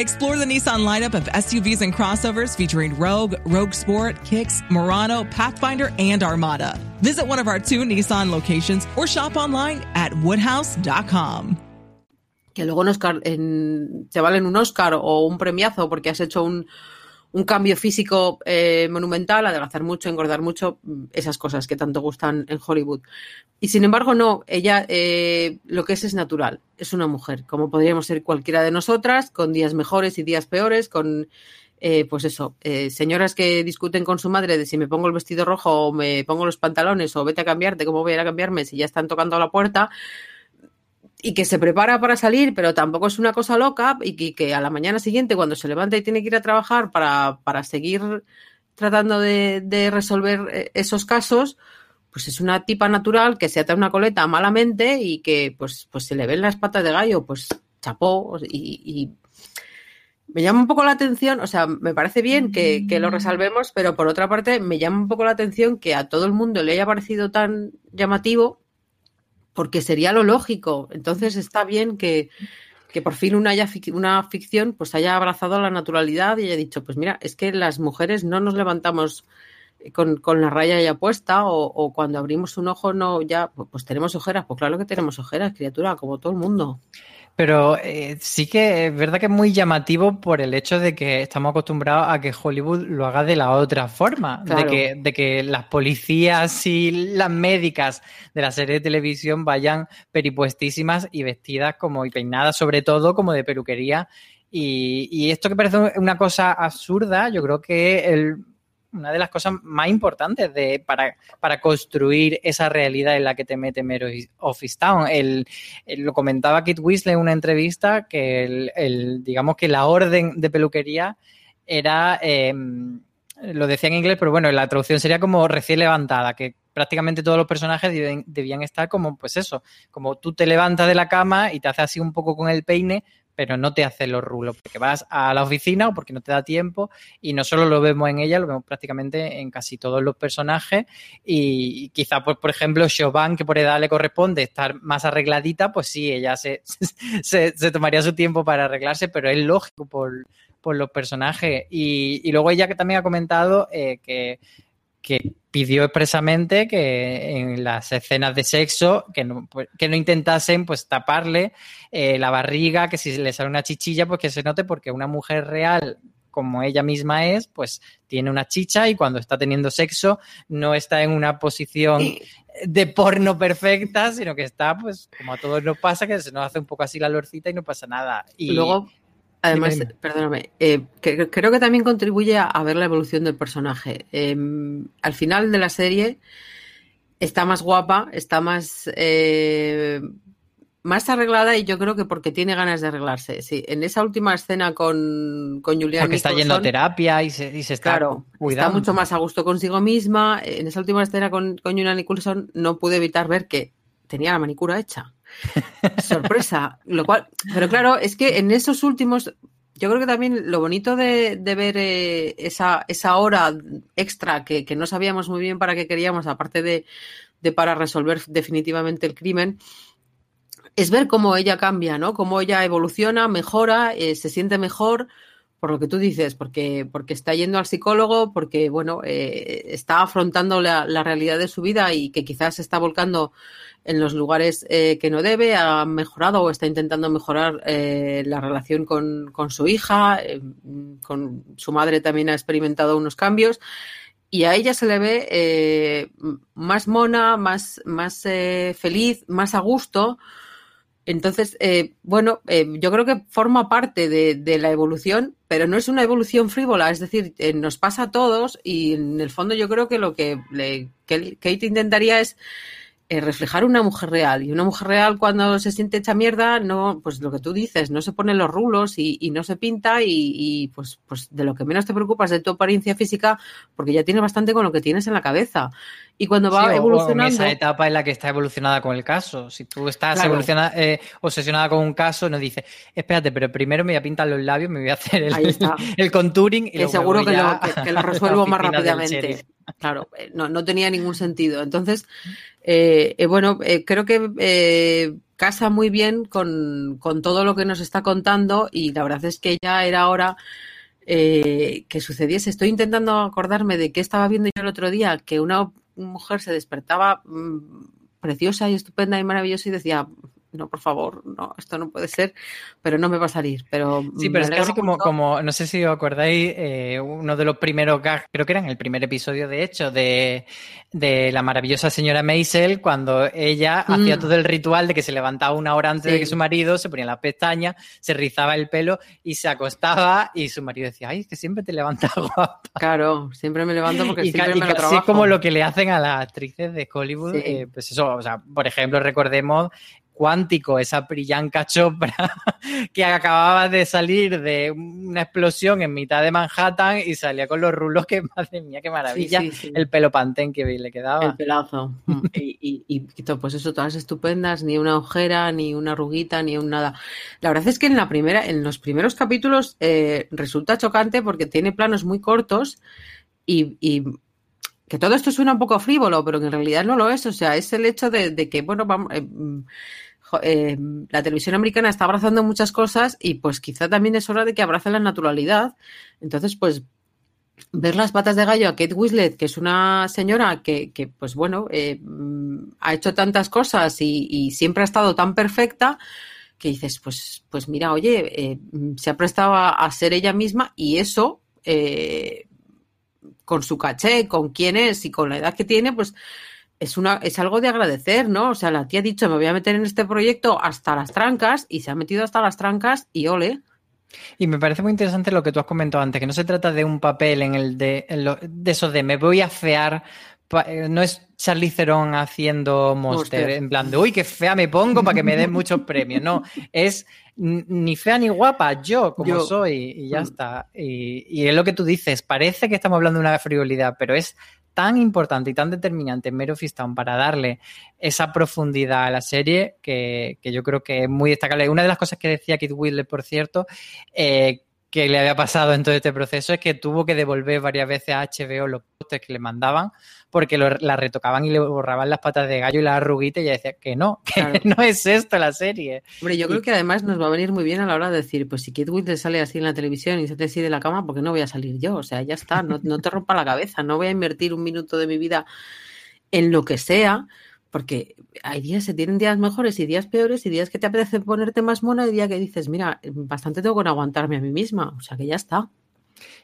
Explore the Nissan lineup of SUVs and crossovers featuring Rogue, Rogue Sport, Kicks, Murano, Pathfinder, and Armada. Visit one of our two Nissan locations or shop online at woodhouse.com. que luego en Oscar, en, te valen un Oscar o un premiazo porque has hecho un, un cambio físico eh, monumental, adelgazar mucho, engordar mucho, mm, esas cosas que tanto gustan en Hollywood. Y sin embargo, no, ella eh, lo que es es natural, es una mujer, como podríamos ser cualquiera de nosotras, con días mejores y días peores, con, eh, pues eso, eh, señoras que discuten con su madre de si me pongo el vestido rojo o me pongo los pantalones o vete a cambiarte, cómo voy a ir a cambiarme si ya están tocando la puerta y que se prepara para salir, pero tampoco es una cosa loca y que, que a la mañana siguiente, cuando se levanta y tiene que ir a trabajar para, para seguir tratando de, de resolver eh, esos casos, pues es una tipa natural que se ata una coleta malamente y que pues, pues se le ven las patas de gallo, pues chapó y, y me llama un poco la atención, o sea, me parece bien que, que, lo resalvemos, pero por otra parte me llama un poco la atención que a todo el mundo le haya parecido tan llamativo porque sería lo lógico. Entonces está bien que, que por fin una, haya, una ficción pues haya abrazado la naturalidad y haya dicho, pues mira, es que las mujeres no nos levantamos con, con la raya ya puesta o, o, cuando abrimos un ojo no ya, pues tenemos ojeras. Pues claro que tenemos ojeras, criatura, como todo el mundo. Pero eh, sí que es verdad que es muy llamativo por el hecho de que estamos acostumbrados a que Hollywood lo haga de la otra forma, claro. de, que, de que las policías y las médicas de la serie de televisión vayan peripuestísimas y vestidas como y peinadas sobre todo como de peluquería. Y, y esto que parece una cosa absurda, yo creo que el, una de las cosas más importantes de, para, para, construir esa realidad en la que te mete Mero Office Town. El, lo comentaba Kit Weasley en una entrevista que el, digamos que la orden de peluquería era, eh, lo decía en inglés, pero bueno, la traducción sería como recién levantada, que prácticamente todos los personajes debían, debían estar como, pues eso, como tú te levantas de la cama y te haces así un poco con el peine, pero no te hace los rulos, porque vas a la oficina o porque no te da tiempo y no solo lo vemos en ella, lo vemos prácticamente en casi todos los personajes y, quizá, pues, por ejemplo, Siobhan, que por edad le corresponde estar más arregladita, pues sí, ella se, se, se tomaría su tiempo para arreglarse, pero es lógico por, por los personajes. Y, y, luego ella que también ha comentado eh, que que pidió expresamente que en las escenas de sexo que no, pues, que no intentasen pues taparle eh, la barriga, que si le sale una chichilla pues que se note porque una mujer real como ella misma es, pues tiene una chicha y cuando está teniendo sexo no está en una posición de porno perfecta, sino que está, pues, como a todos nos pasa, que se nos hace un poco así la lorcita y no pasa nada. Y luego, Además, dime, dime. perdóname, eh, que, creo que también contribuye a, a, ver la evolución del personaje. Eh, al final de la serie está más guapa, está más, eh, más arreglada y yo creo que porque tiene ganas de arreglarse. Sí, en esa última escena con, con Julián Porque está yendo a terapia y se, y se está Claro, cuidando. está mucho más a gusto consigo misma. En esa última escena con, con Julian Nicholson no pude evitar ver que tenía la manicura hecha. Sorpresa. Lo cual, pero claro, es que en esos últimos, yo creo que también lo bonito de, ver eh, esa, esa hora extra que, que no sabíamos muy bien para qué queríamos, aparte de, de para resolver definitivamente el crimen, es ver cómo ella cambia, ¿no? Cómo ella evoluciona, mejora, eh, se siente mejor, por lo que tú dices, porque, porque está yendo al psicólogo, porque, bueno, eh, está afrontando la, la realidad de su vida y que quizás se está volcando en los lugares eh, que no debe, ha mejorado o está intentando mejorar eh, la relación con, con su hija, eh, con su madre también ha experimentado unos cambios y a ella se le ve más mona, más, más feliz, más a gusto. Entonces, bueno, yo creo que forma parte de, la evolución, pero no es una evolución frívola, es decir, nos pasa a todos y en el fondo yo creo que lo que, que Kate intentaría es eh, reflejar una mujer real. Y una mujer real cuando se siente hecha mierda, no, pues lo que tú dices, no se pone los rulos y, y no se pinta y, y, pues, pues de lo que menos te preocupas de tu apariencia física, porque ya tienes bastante con lo que tienes en la cabeza. Y cuando va sí, evolucionando... O en esa etapa en la que está evolucionada con el caso. Si tú estás Claro. eh, obsesionada con un caso, no dices, espérate, pero primero me voy a pintar los labios, me voy a hacer el, el contouring y que seguro que lo, que, que lo resuelvo más rápidamente. Claro, eh, no, no tenía ningún sentido. Entonces, eh, eh, bueno, eh, creo que eh, casa muy bien con, todo lo que nos está contando y la verdad es que ya era hora eh, que sucediese. Estoy intentando acordarme de qué estaba viendo yo el otro día, que una mujer se despertaba mm, preciosa y estupenda y maravillosa y decía, no, por favor, no, esto no puede ser, pero no me va a salir. Pero Sí, pero es casi como, como, no sé si os acordáis, eh, uno de los primeros gags, creo que era en el primer episodio, de hecho, de, de la maravillosa señora Maisel, cuando ella Mm. hacía todo el ritual de que se levantaba una hora antes de que su marido se ponía las pestañas, se rizaba el pelo y se acostaba y su marido decía, ay, es que siempre te levantas guapa. Claro, siempre me levanto porque Y, siempre y me lo trabajo. como lo que le hacen a las actrices de Hollywood. Sí. eh, pues eso, o sea, por ejemplo, recordemos Cuántico, esa Priyanka Chopra que acababa de salir de una explosión en mitad de Manhattan y salía con los rulos que, madre mía, qué maravilla, Sí, sí, sí. el pelo pantén que le quedaba. El pelazo. y, y, y- y pues eso, todas estupendas, ni una ojera, ni una arruguita, ni un nada. La verdad es que en la primera, en los primeros capítulos eh, resulta chocante porque tiene planos muy cortos y, y que todo esto suena un poco frívolo, pero que en realidad no lo es. O sea, es el hecho de, de que, bueno, vamos, eh, mm, eh, la televisión americana está abrazando muchas cosas y pues quizá también es hora de que abrace la naturalidad. Entonces, pues ver las patas de gallo a Kate Winslet, que es una señora que, pues bueno, eh, mm, ha hecho tantas cosas y, siempre ha estado tan perfecta, que dices, pues, pues mira, oye, eh, se ha prestado a, a ser ella misma y eso, eh, con su caché, con quién es y con la edad que tiene, pues es una, es algo de agradecer, ¿no? O sea, la tía ha dicho, me voy a meter en este proyecto hasta las trancas, y se ha metido hasta las trancas, y ole. Y me parece muy interesante lo que tú has comentado antes, que no se trata de un papel en el de, en lo- de eso de me voy a fear. eh, No es Charlize Theron haciendo Monster, Monster. en plan de uy, qué fea me pongo para que me den muchos premios. No, es ni fea ni guapa, yo como Yo. soy, y ya Mm. está. Y, y es lo que tú dices, parece que estamos hablando de una frivolidad, pero es tan importante y tan determinante en Mare of Easttown para darle esa profundidad a la serie que, que yo creo que es muy destacable. Una de las cosas que decía Kit Whitler, por cierto, eh, que le había pasado en todo este proceso es que tuvo que devolver varias veces a HBO los postes que le mandaban porque lo- la retocaban y le borraban las patas de gallo y las arruguitas y ella decía que no, que Claro. no es esto la serie. Hombre, yo Y- creo que además nos va a venir muy bien a la hora de decir, pues si Kate Winslet sale así en la televisión y se te así de la cama, ¿por qué no voy a salir yo? O sea, ya está, no, no te rompa la cabeza, no voy a invertir un minuto de mi vida en lo que sea, porque hay días, se tienen días mejores y días peores y días que te apetece ponerte más mona y día que dices, mira, bastante tengo con aguantarme a mí misma, o sea que ya está.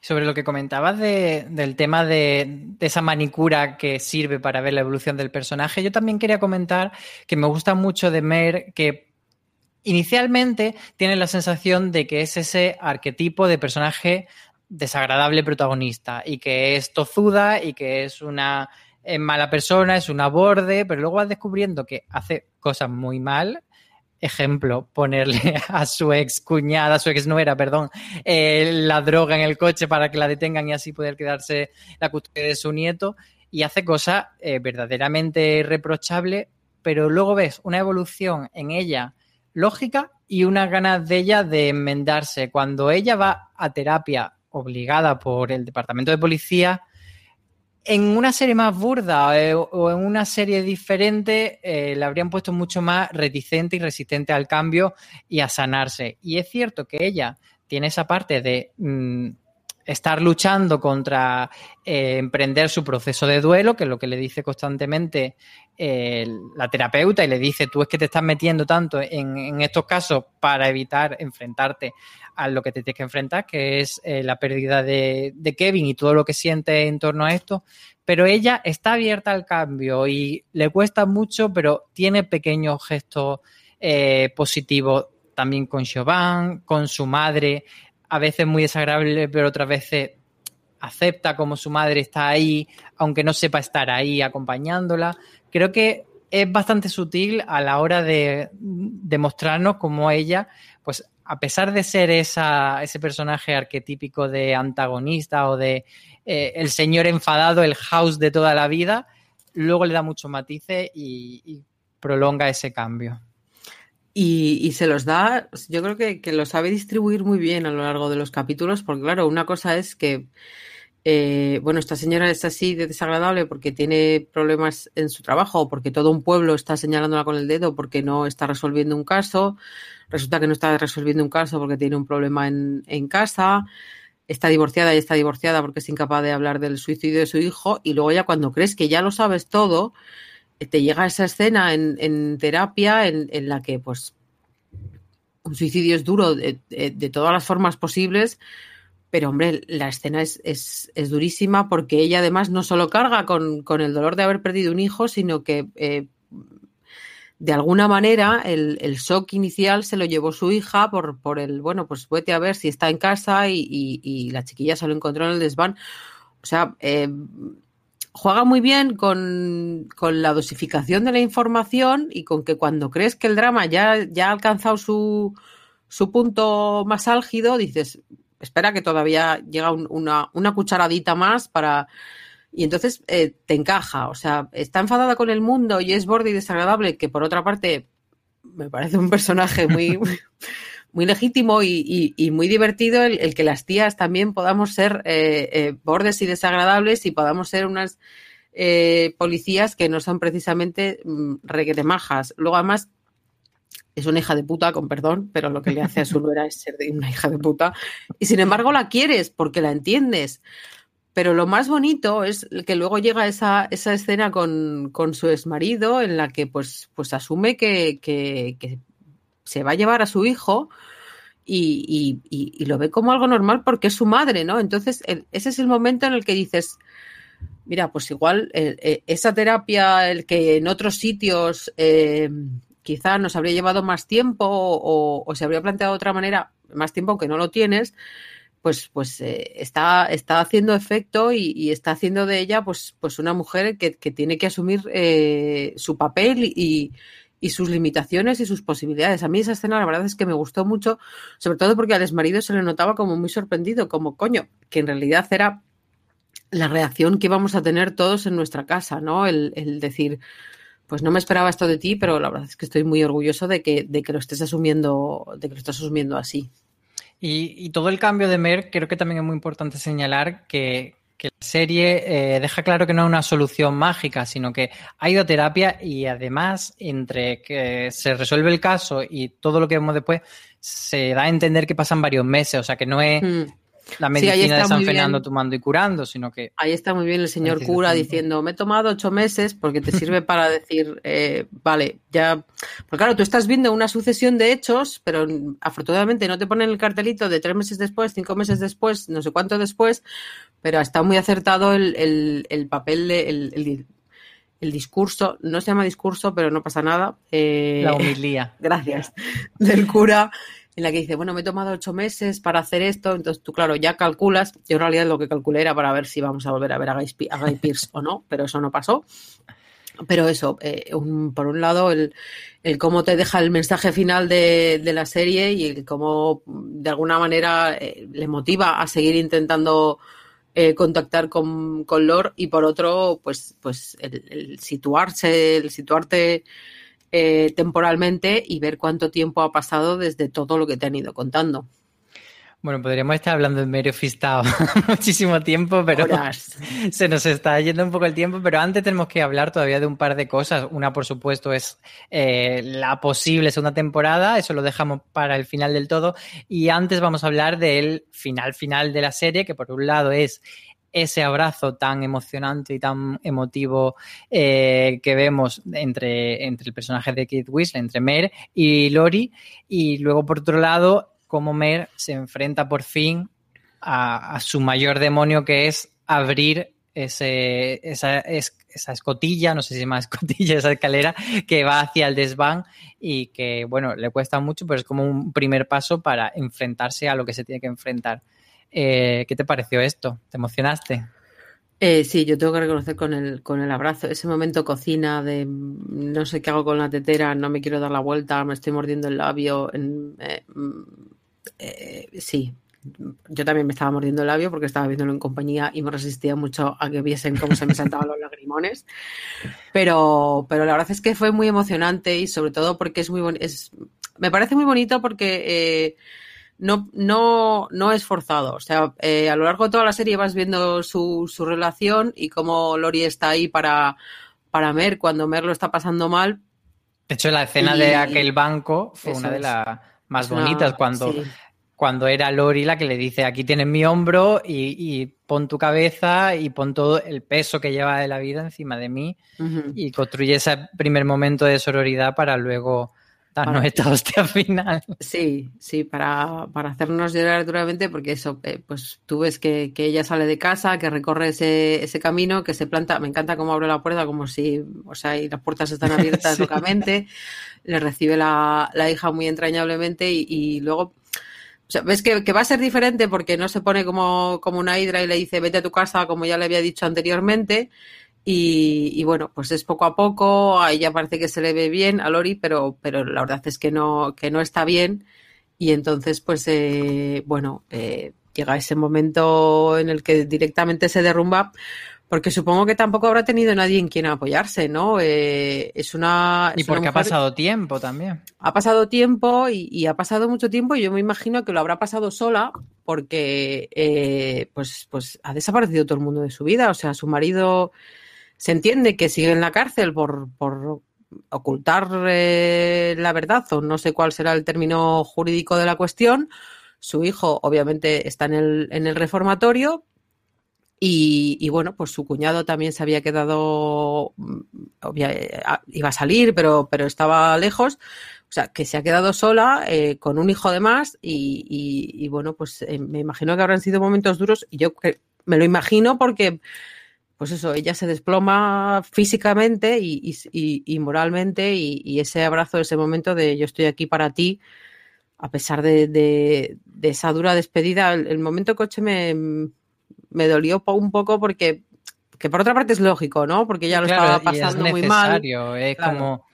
Sobre lo que comentabas de- del tema de, de esa manicura que sirve para ver la evolución del personaje, yo también quería comentar que me gusta mucho de Mer que inicialmente tiene la sensación de que es ese arquetipo de personaje desagradable protagonista y que es tozuda y que es una eh, mala persona, es una borde, pero luego vas descubriendo que hace cosas muy mal ejemplo, ponerle a su ex cuñada, a su ex nuera, perdón, eh, la droga en el coche para que la detengan y así poder quedarse la custodia de su nieto. Y hace cosas eh, verdaderamente reprochables, pero luego ves una evolución en ella lógica y unas ganas de ella de enmendarse. Cuando ella va a terapia obligada por el departamento de policía, en una serie más burda eh, o en una serie diferente eh, le habrían puesto mucho más reticente y resistente al cambio y a sanarse. Y es cierto que ella tiene esa parte de mm, estar luchando contra eh, emprender su proceso de duelo, que es lo que le dice constantemente eh, la terapeuta y le dice, tú es que te estás metiendo tanto en, estos casos para evitar enfrentarte a lo que te tienes que enfrentar, que es eh, la pérdida de, de, Kevin y todo lo que siente en torno a esto. Pero ella está abierta al cambio y le cuesta mucho, pero tiene pequeños gestos positivos también con Chauvin, con su madre, a veces muy desagradable, pero otras veces acepta como su madre está ahí, aunque no sepa estar ahí acompañándola. Creo que es bastante sutil a la hora de, mostrarnos cómo ella, pues a pesar de ser esa, ese personaje arquetípico de antagonista o de eh, el señor enfadado, el house de toda la vida, luego le da muchos matices y prolonga ese cambio. Y, y, se los da, yo creo que, que, lo sabe distribuir muy bien a lo largo de los capítulos, porque claro, una cosa es que, eh, bueno, esta señora es así de desagradable porque tiene problemas en su trabajo, porque todo un pueblo está señalándola con el dedo porque no está resolviendo un caso, resulta que no está resolviendo un caso porque tiene un problema en, en casa, está divorciada y está divorciada porque es incapaz de hablar del suicidio de su hijo, y luego ya cuando crees que ya lo sabes todo, te llega esa escena en, terapia en, la que, pues, un suicidio es duro de, todas las formas posibles, pero, hombre, la escena es, es, es durísima porque ella además no solo carga con, con, el dolor de haber perdido un hijo, sino que, eh, de alguna manera, el, shock inicial se lo llevó su hija por, por el, bueno, pues vete a ver si está en casa y la chiquilla se lo encontró en el desván. O sea, eh, juega muy bien con, con, la dosificación de la información y con que cuando crees que el drama ya, ya ha alcanzado su, su punto más álgido, dices, espera que todavía llega un, una, una, cucharadita más para... Y entonces eh, te encaja, o sea, está enfadada con el mundo y es borde y desagradable, que por otra parte me parece un personaje muy... muy legítimo y, muy divertido el, que las tías también podamos ser eh, eh, bordes y desagradables y podamos ser unas eh, policías que no son precisamente majas. Luego, además, es una hija de puta, con perdón, pero lo que le hace a su nuera es ser una hija de puta. Y sin embargo la quieres porque la entiendes. Pero lo más bonito es que luego llega esa, esa escena con, con su exmarido en la que pues, pues asume que se va a llevar a su hijo y, y, y, lo ve como algo normal porque es su madre, ¿no? Entonces, ese es el momento en el que dices, mira, pues igual eh, esa terapia, el que en otros sitios eh, quizá nos habría llevado más tiempo o, se habría planteado de otra manera, más tiempo aunque no lo tienes, pues, pues eh, está, está haciendo efecto y, y, está haciendo de ella pues, pues una mujer que, que tiene que asumir eh, su papel y, y sus limitaciones y sus posibilidades. A mí esa escena la verdad es que me gustó mucho, sobre todo porque al exmarido se le notaba como muy sorprendido, como coño, que en realidad era la reacción que íbamos a tener todos en nuestra casa, ¿no? El, el, decir, pues no me esperaba esto de ti, pero la verdad es que estoy muy orgulloso de que, de que lo estés asumiendo, de que lo estés asumiendo así. Y, y todo el cambio de Mer, creo que también es muy importante señalar que, que la serie eh, deja claro que no es una solución mágica, sino que ha ido a terapia y además entre que se resuelve el caso y todo lo que vemos después, se da a entender que pasan varios meses, o sea que no es mm. La medicina sí, de San Fernando bien. tomando y curando, sino que... Ahí está muy bien el señor cura diciendo, me he tomado ocho meses porque te sirve para decir, eh, vale, ya... Porque claro, tú estás viendo una sucesión de hechos, pero afortunadamente no te ponen el cartelito de tres meses después, cinco meses después, no sé cuánto después, pero está muy acertado el, el, el papel, de, el, el, el, discurso, no se llama discurso, pero no pasa nada. Eh, la homilía. Gracias. Del cura, en la que dice, bueno, me he tomado ocho meses para hacer esto, entonces tú, claro, ya calculas, yo en realidad lo que calculé era para ver si vamos a volver a ver a Guy, a Pierce o no, pero eso no pasó. Pero eso, eh, por un lado, el, el cómo te deja el mensaje final de, de la serie y el cómo de alguna manera eh, le motiva a seguir intentando eh, contactar con, con Lore y por otro, pues, pues el situarse, el situarte eh, temporalmente y ver cuánto tiempo ha pasado desde todo lo que te han ido contando. Bueno, podríamos estar hablando de Mary Fistao muchísimo tiempo, pero Horas. se nos está yendo un poco el tiempo. Pero antes tenemos que hablar todavía de un par de cosas. Una, por supuesto, es eh, la posible segunda temporada. Eso lo dejamos para el final del todo. Y antes vamos a hablar del final final de la serie, que por un lado es ese abrazo tan emocionante y tan emotivo eh, que vemos entre, entre el personaje de Kate Winslet, entre Mer y Lori. Y luego, por otro lado, cómo Mer se enfrenta por fin a, su mayor demonio, que es abrir ese, esa, es- esa escotilla, no sé si se llama escotilla, esa escalera que va hacia el desván y que, bueno, le cuesta mucho, pero es como un primer paso para enfrentarse a lo que se tiene que enfrentar. Eh, ¿Qué te pareció esto? ¿Te emocionaste? Eh, sí, yo tengo que reconocer con el, con el abrazo, ese momento cocina de mm, no sé qué hago con la tetera, no me quiero dar la vuelta, me estoy mordiendo el labio. en- eh, mm, sí, yo también me estaba mordiendo el labio porque estaba viéndolo en compañía y me resistía mucho a que viesen cómo se me saltaban los lagrimones. Pero, pero la verdad es que fue muy emocionante y sobre todo porque es muy bonito. Es, me parece muy bonito porque eh, no, no, no es forzado. O sea, eh, a lo largo de toda la serie vas viendo su, su relación y cómo Lori está ahí para, para Mer cuando Mer lo está pasando mal. De hecho, la escena Y- de aquel banco fue Eso una de las más una- bonitas cuando, sí. cuando era Lori la que le dice aquí tienes mi hombro y, y pon tu cabeza y pon todo el peso que lleva de la vida encima de mí Ujú. y construye ese primer momento de sororidad para luego darnos Para- esta hostia final. Sí, sí, para, para hacernos llorar duramente, porque eso, eh, pues tú ves que, que ella sale de casa, que recorre ese, ese camino, que se planta, me encanta cómo abre la puerta, como si, o sea, y las puertas están abiertas Sí. locamente, le recibe la, la hija muy entrañablemente y, y luego, o sea, ves que, que va a ser diferente porque no se pone como, como una hidra y le dice vete a tu casa, como ya le había dicho anteriormente, y, y bueno, pues es poco a poco, a ella parece que se le ve bien a Lori, pero, pero la verdad es que no, que no está bien. Y entonces, pues, eh, bueno, eh, llega ese momento en el que directamente se derrumba, porque supongo que tampoco habrá tenido nadie en quien apoyarse, ¿no? Eh, es una. Y una porque ha pasado tiempo también. ha pasado tiempo y, y ha pasado mucho tiempo y yo me imagino que lo habrá pasado sola porque eh, pues, pues ha desaparecido todo el mundo de su vida. O sea, su marido se entiende que sigue en la cárcel por, por ocultar eh, la verdad o no sé cuál será el término jurídico de la cuestión. Su hijo obviamente está en el, en el reformatorio y, y, bueno, pues su cuñado también se había quedado, mm, eh, iba a salir, pero, pero estaba lejos. O sea, que se ha quedado sola eh, con un hijo de más y, y- bueno, pues me imagino que habrán sido momentos duros y yo me lo imagino porque, pues eso, ella se desploma físicamente y, y- y- moralmente y, y ese abrazo, ese momento de yo estoy aquí para ti, a pesar de, de- de esa dura despedida, el, el momento coche me, me dolió un poco porque, que por otra parte es lógico, ¿no? Porque ella lo Claro, estaba es pasando muy mal. necesario, Es Claro. como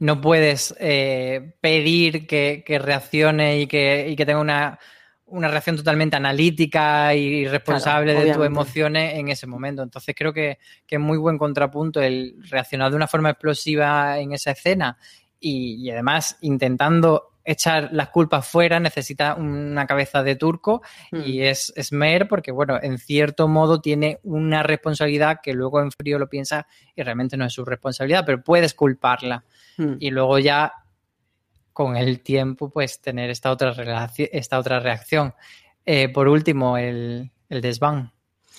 no puedes eh, pedir que, que reaccione y que, y que tenga una, una reacción totalmente analítica y responsable Claro, de tus emociones en ese momento. Entonces creo que, que es muy buen contrapunto el reaccionar de una forma explosiva en esa escena y, y además intentando echar las culpas fuera necesita una cabeza de turco y Mm. es, es Mer porque, bueno, en cierto modo tiene una responsabilidad que luego en frío lo piensa y realmente no es su responsabilidad, pero puedes culparla Mm. y luego ya con el tiempo pues tener esta otra, esta otra reacción. Eh, por último, el, el desván,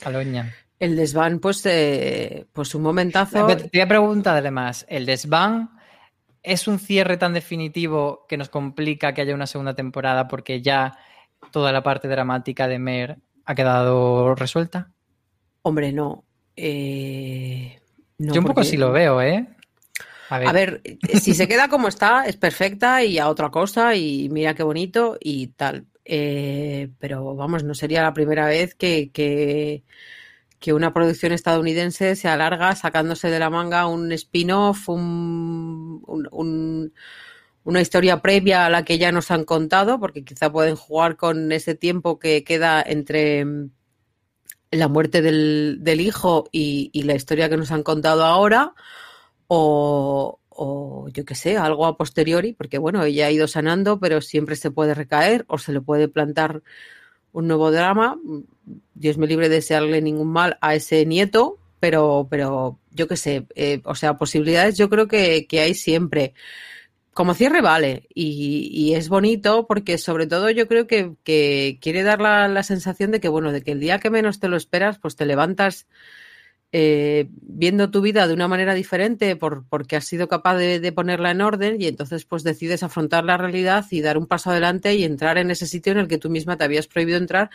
Aloña. El desván, pues, eh, pues un momentazo. Te voy a preguntar además, ¿el desván es un cierre tan definitivo que nos complica que haya una segunda temporada porque ya toda la parte dramática de Mer ha quedado resuelta? Hombre, no. Eh, no, Yo un poco sí lo veo, ¿eh? A ver, A ver, eh, si se queda como está, es perfecta y a otra cosa y mira qué bonito y tal. Eh, pero vamos, no sería la primera vez que, que, que una producción estadounidense se alarga sacándose de la manga un spin-off, un, un- un- una historia previa a la que ya nos han contado, porque quizá pueden jugar con ese tiempo que queda entre mm, la muerte del, del hijo y, y la historia que nos han contado ahora, o, yo qué sé, algo a posteriori, porque bueno, ella ha ido sanando, pero siempre se puede recaer o se le puede plantar un nuevo drama. Dios me libre de desearle ningún mal a ese nieto, pero, pero yo qué sé, eh, o sea, posibilidades yo creo que, que hay siempre. Como cierre vale y, y es bonito porque sobre todo yo creo que, que quiere dar la, la sensación de que bueno, de que el día que menos te lo esperas, pues te levantas eh, viendo tu vida de una manera diferente por, porque has sido capaz de, ponerla en orden y entonces pues decides afrontar la realidad y dar un paso adelante y entrar en ese sitio en el que tú misma te habías prohibido entrar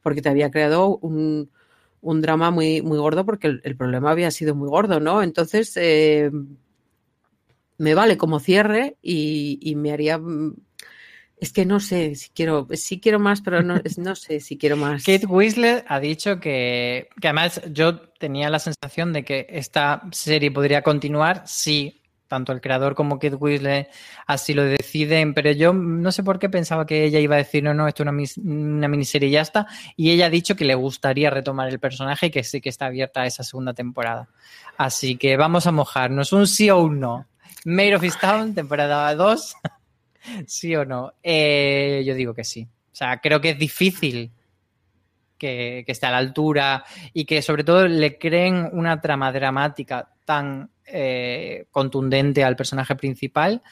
porque te había creado un, un drama muy, muy gordo porque el, problema había sido muy gordo, ¿no? Entonces, eh, me vale como cierre y, y me haría... Es que no sé si quiero, sí quiero más, pero no, no sé si quiero más. Kate Winslet ha dicho que, que además yo tenía la sensación de que esta serie podría continuar si tanto el creador como Kate Winslet así lo deciden, pero yo no sé por qué pensaba que ella iba a decir no, no, esto es una, una miniserie y ya está, y ella ha dicho que le gustaría retomar el personaje y que sí que está abierta esa segunda temporada. Así que vamos a mojarnos, un sí o un no. Made of Town, temporada 2, sí o no. Eh, yo digo que sí. O sea, creo que es difícil que, que esté a la altura y que sobre todo le creen una trama dramática tan eh, contundente al personaje principal.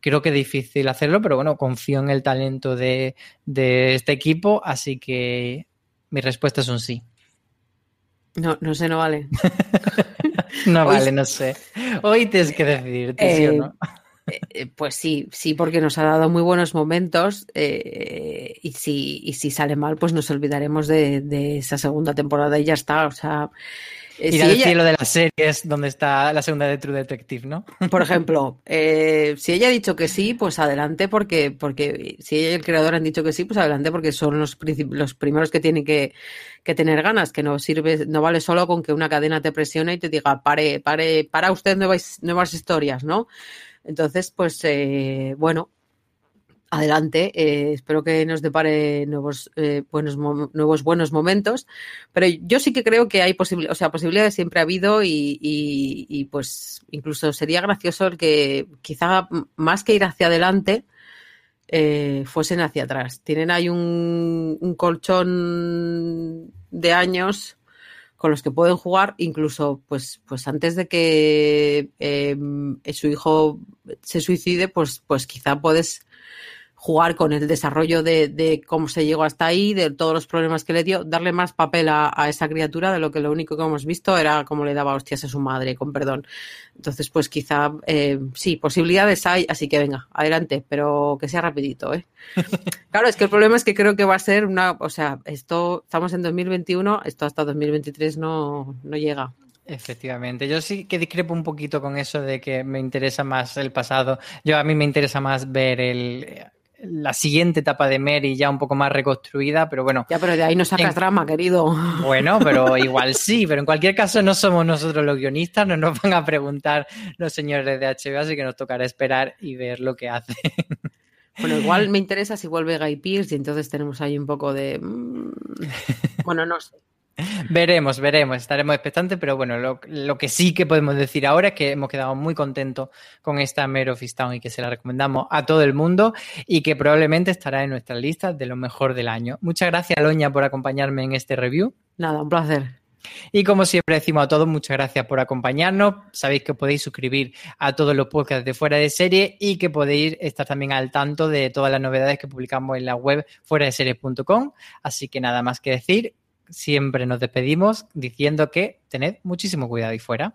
Creo que es difícil hacerlo, pero bueno, confío en el talento de, de este equipo, así que mi respuesta es un sí. No, no sé, no vale. No Hoy- vale, no sé. Hoy tienes que decidirte, ¿sí o Eh, no? Eh, Pues sí, sí, porque nos ha dado muy buenos momentos eh, y, si, y si sale mal, pues nos olvidaremos de, de esa segunda temporada y ya está. O sea, eh, Ir si al ella- cielo de las series donde está la segunda de True Detective, ¿no? Por ejemplo, eh, si ella ha dicho que sí, pues adelante, porque, porque si ella y el creador han dicho que sí, pues adelante, porque son los, los primeros que tienen que, que tener ganas, que no sirve, no vale solo con que una cadena te presione y te diga, pare, pare, para usted nuevas, nuevas historias, ¿no? Entonces, pues eh, bueno, adelante, eh, espero que nos depare nuevos, eh, buenos, nuevos buenos momentos, pero yo sí que creo que hay posibilidades, o sea, posibilidades siempre ha habido y, y- y, pues incluso sería gracioso el que quizá más que ir hacia adelante, eh, fuesen hacia atrás. Tienen ahí un colchón de años con los que pueden jugar, incluso pues, pues antes de que eh, su hijo se suicide, pues, pues quizá puedes jugar con el desarrollo de, de cómo se llegó hasta ahí, de todos los problemas que le dio, darle más papel a, a esa criatura de lo que lo único que hemos visto era cómo le daba hostias a su madre, con perdón. Entonces, pues quizá, eh, sí, posibilidades hay, así que venga, adelante, pero que sea rapidito, ¿eh? Claro, es que el problema es que creo que va a ser una, o sea, esto, estamos en 2021, esto hasta 2023 no, no llega. Efectivamente, yo sí que discrepo un poquito con eso de que me interesa más el pasado. Yo a mí me interesa más ver el, la siguiente etapa de Mary ya un poco más reconstruida, pero bueno, Ya, pero de ahí no sacas En- drama, querido. bueno, pero igual sí, pero en cualquier caso no somos nosotros los guionistas, no nos van a preguntar los señores de HBO, así que nos tocará esperar y ver lo que hace. Bueno, igual me interesa si vuelve Guy Pearce y entonces tenemos ahí un poco de... mm, Bueno, no sé. Veremos, veremos, estaremos expectantes, pero bueno, lo, lo que sí que podemos decir ahora es que hemos quedado muy contentos con esta Mare of y que se la recomendamos a todo el mundo y que probablemente estará en nuestras listas de lo mejor del año. Muchas gracias, Loña, por acompañarme en este review. Nada, un placer. Y como siempre decimos a todos, muchas gracias por acompañarnos. Sabéis que podéis suscribir a todos los podcasts de Fuera de Serie y que podéis estar también al tanto de todas las novedades que publicamos en la web fuera de series.com. Así que nada más que decir, siempre nos despedimos diciendo que tened muchísimo cuidado ahí fuera.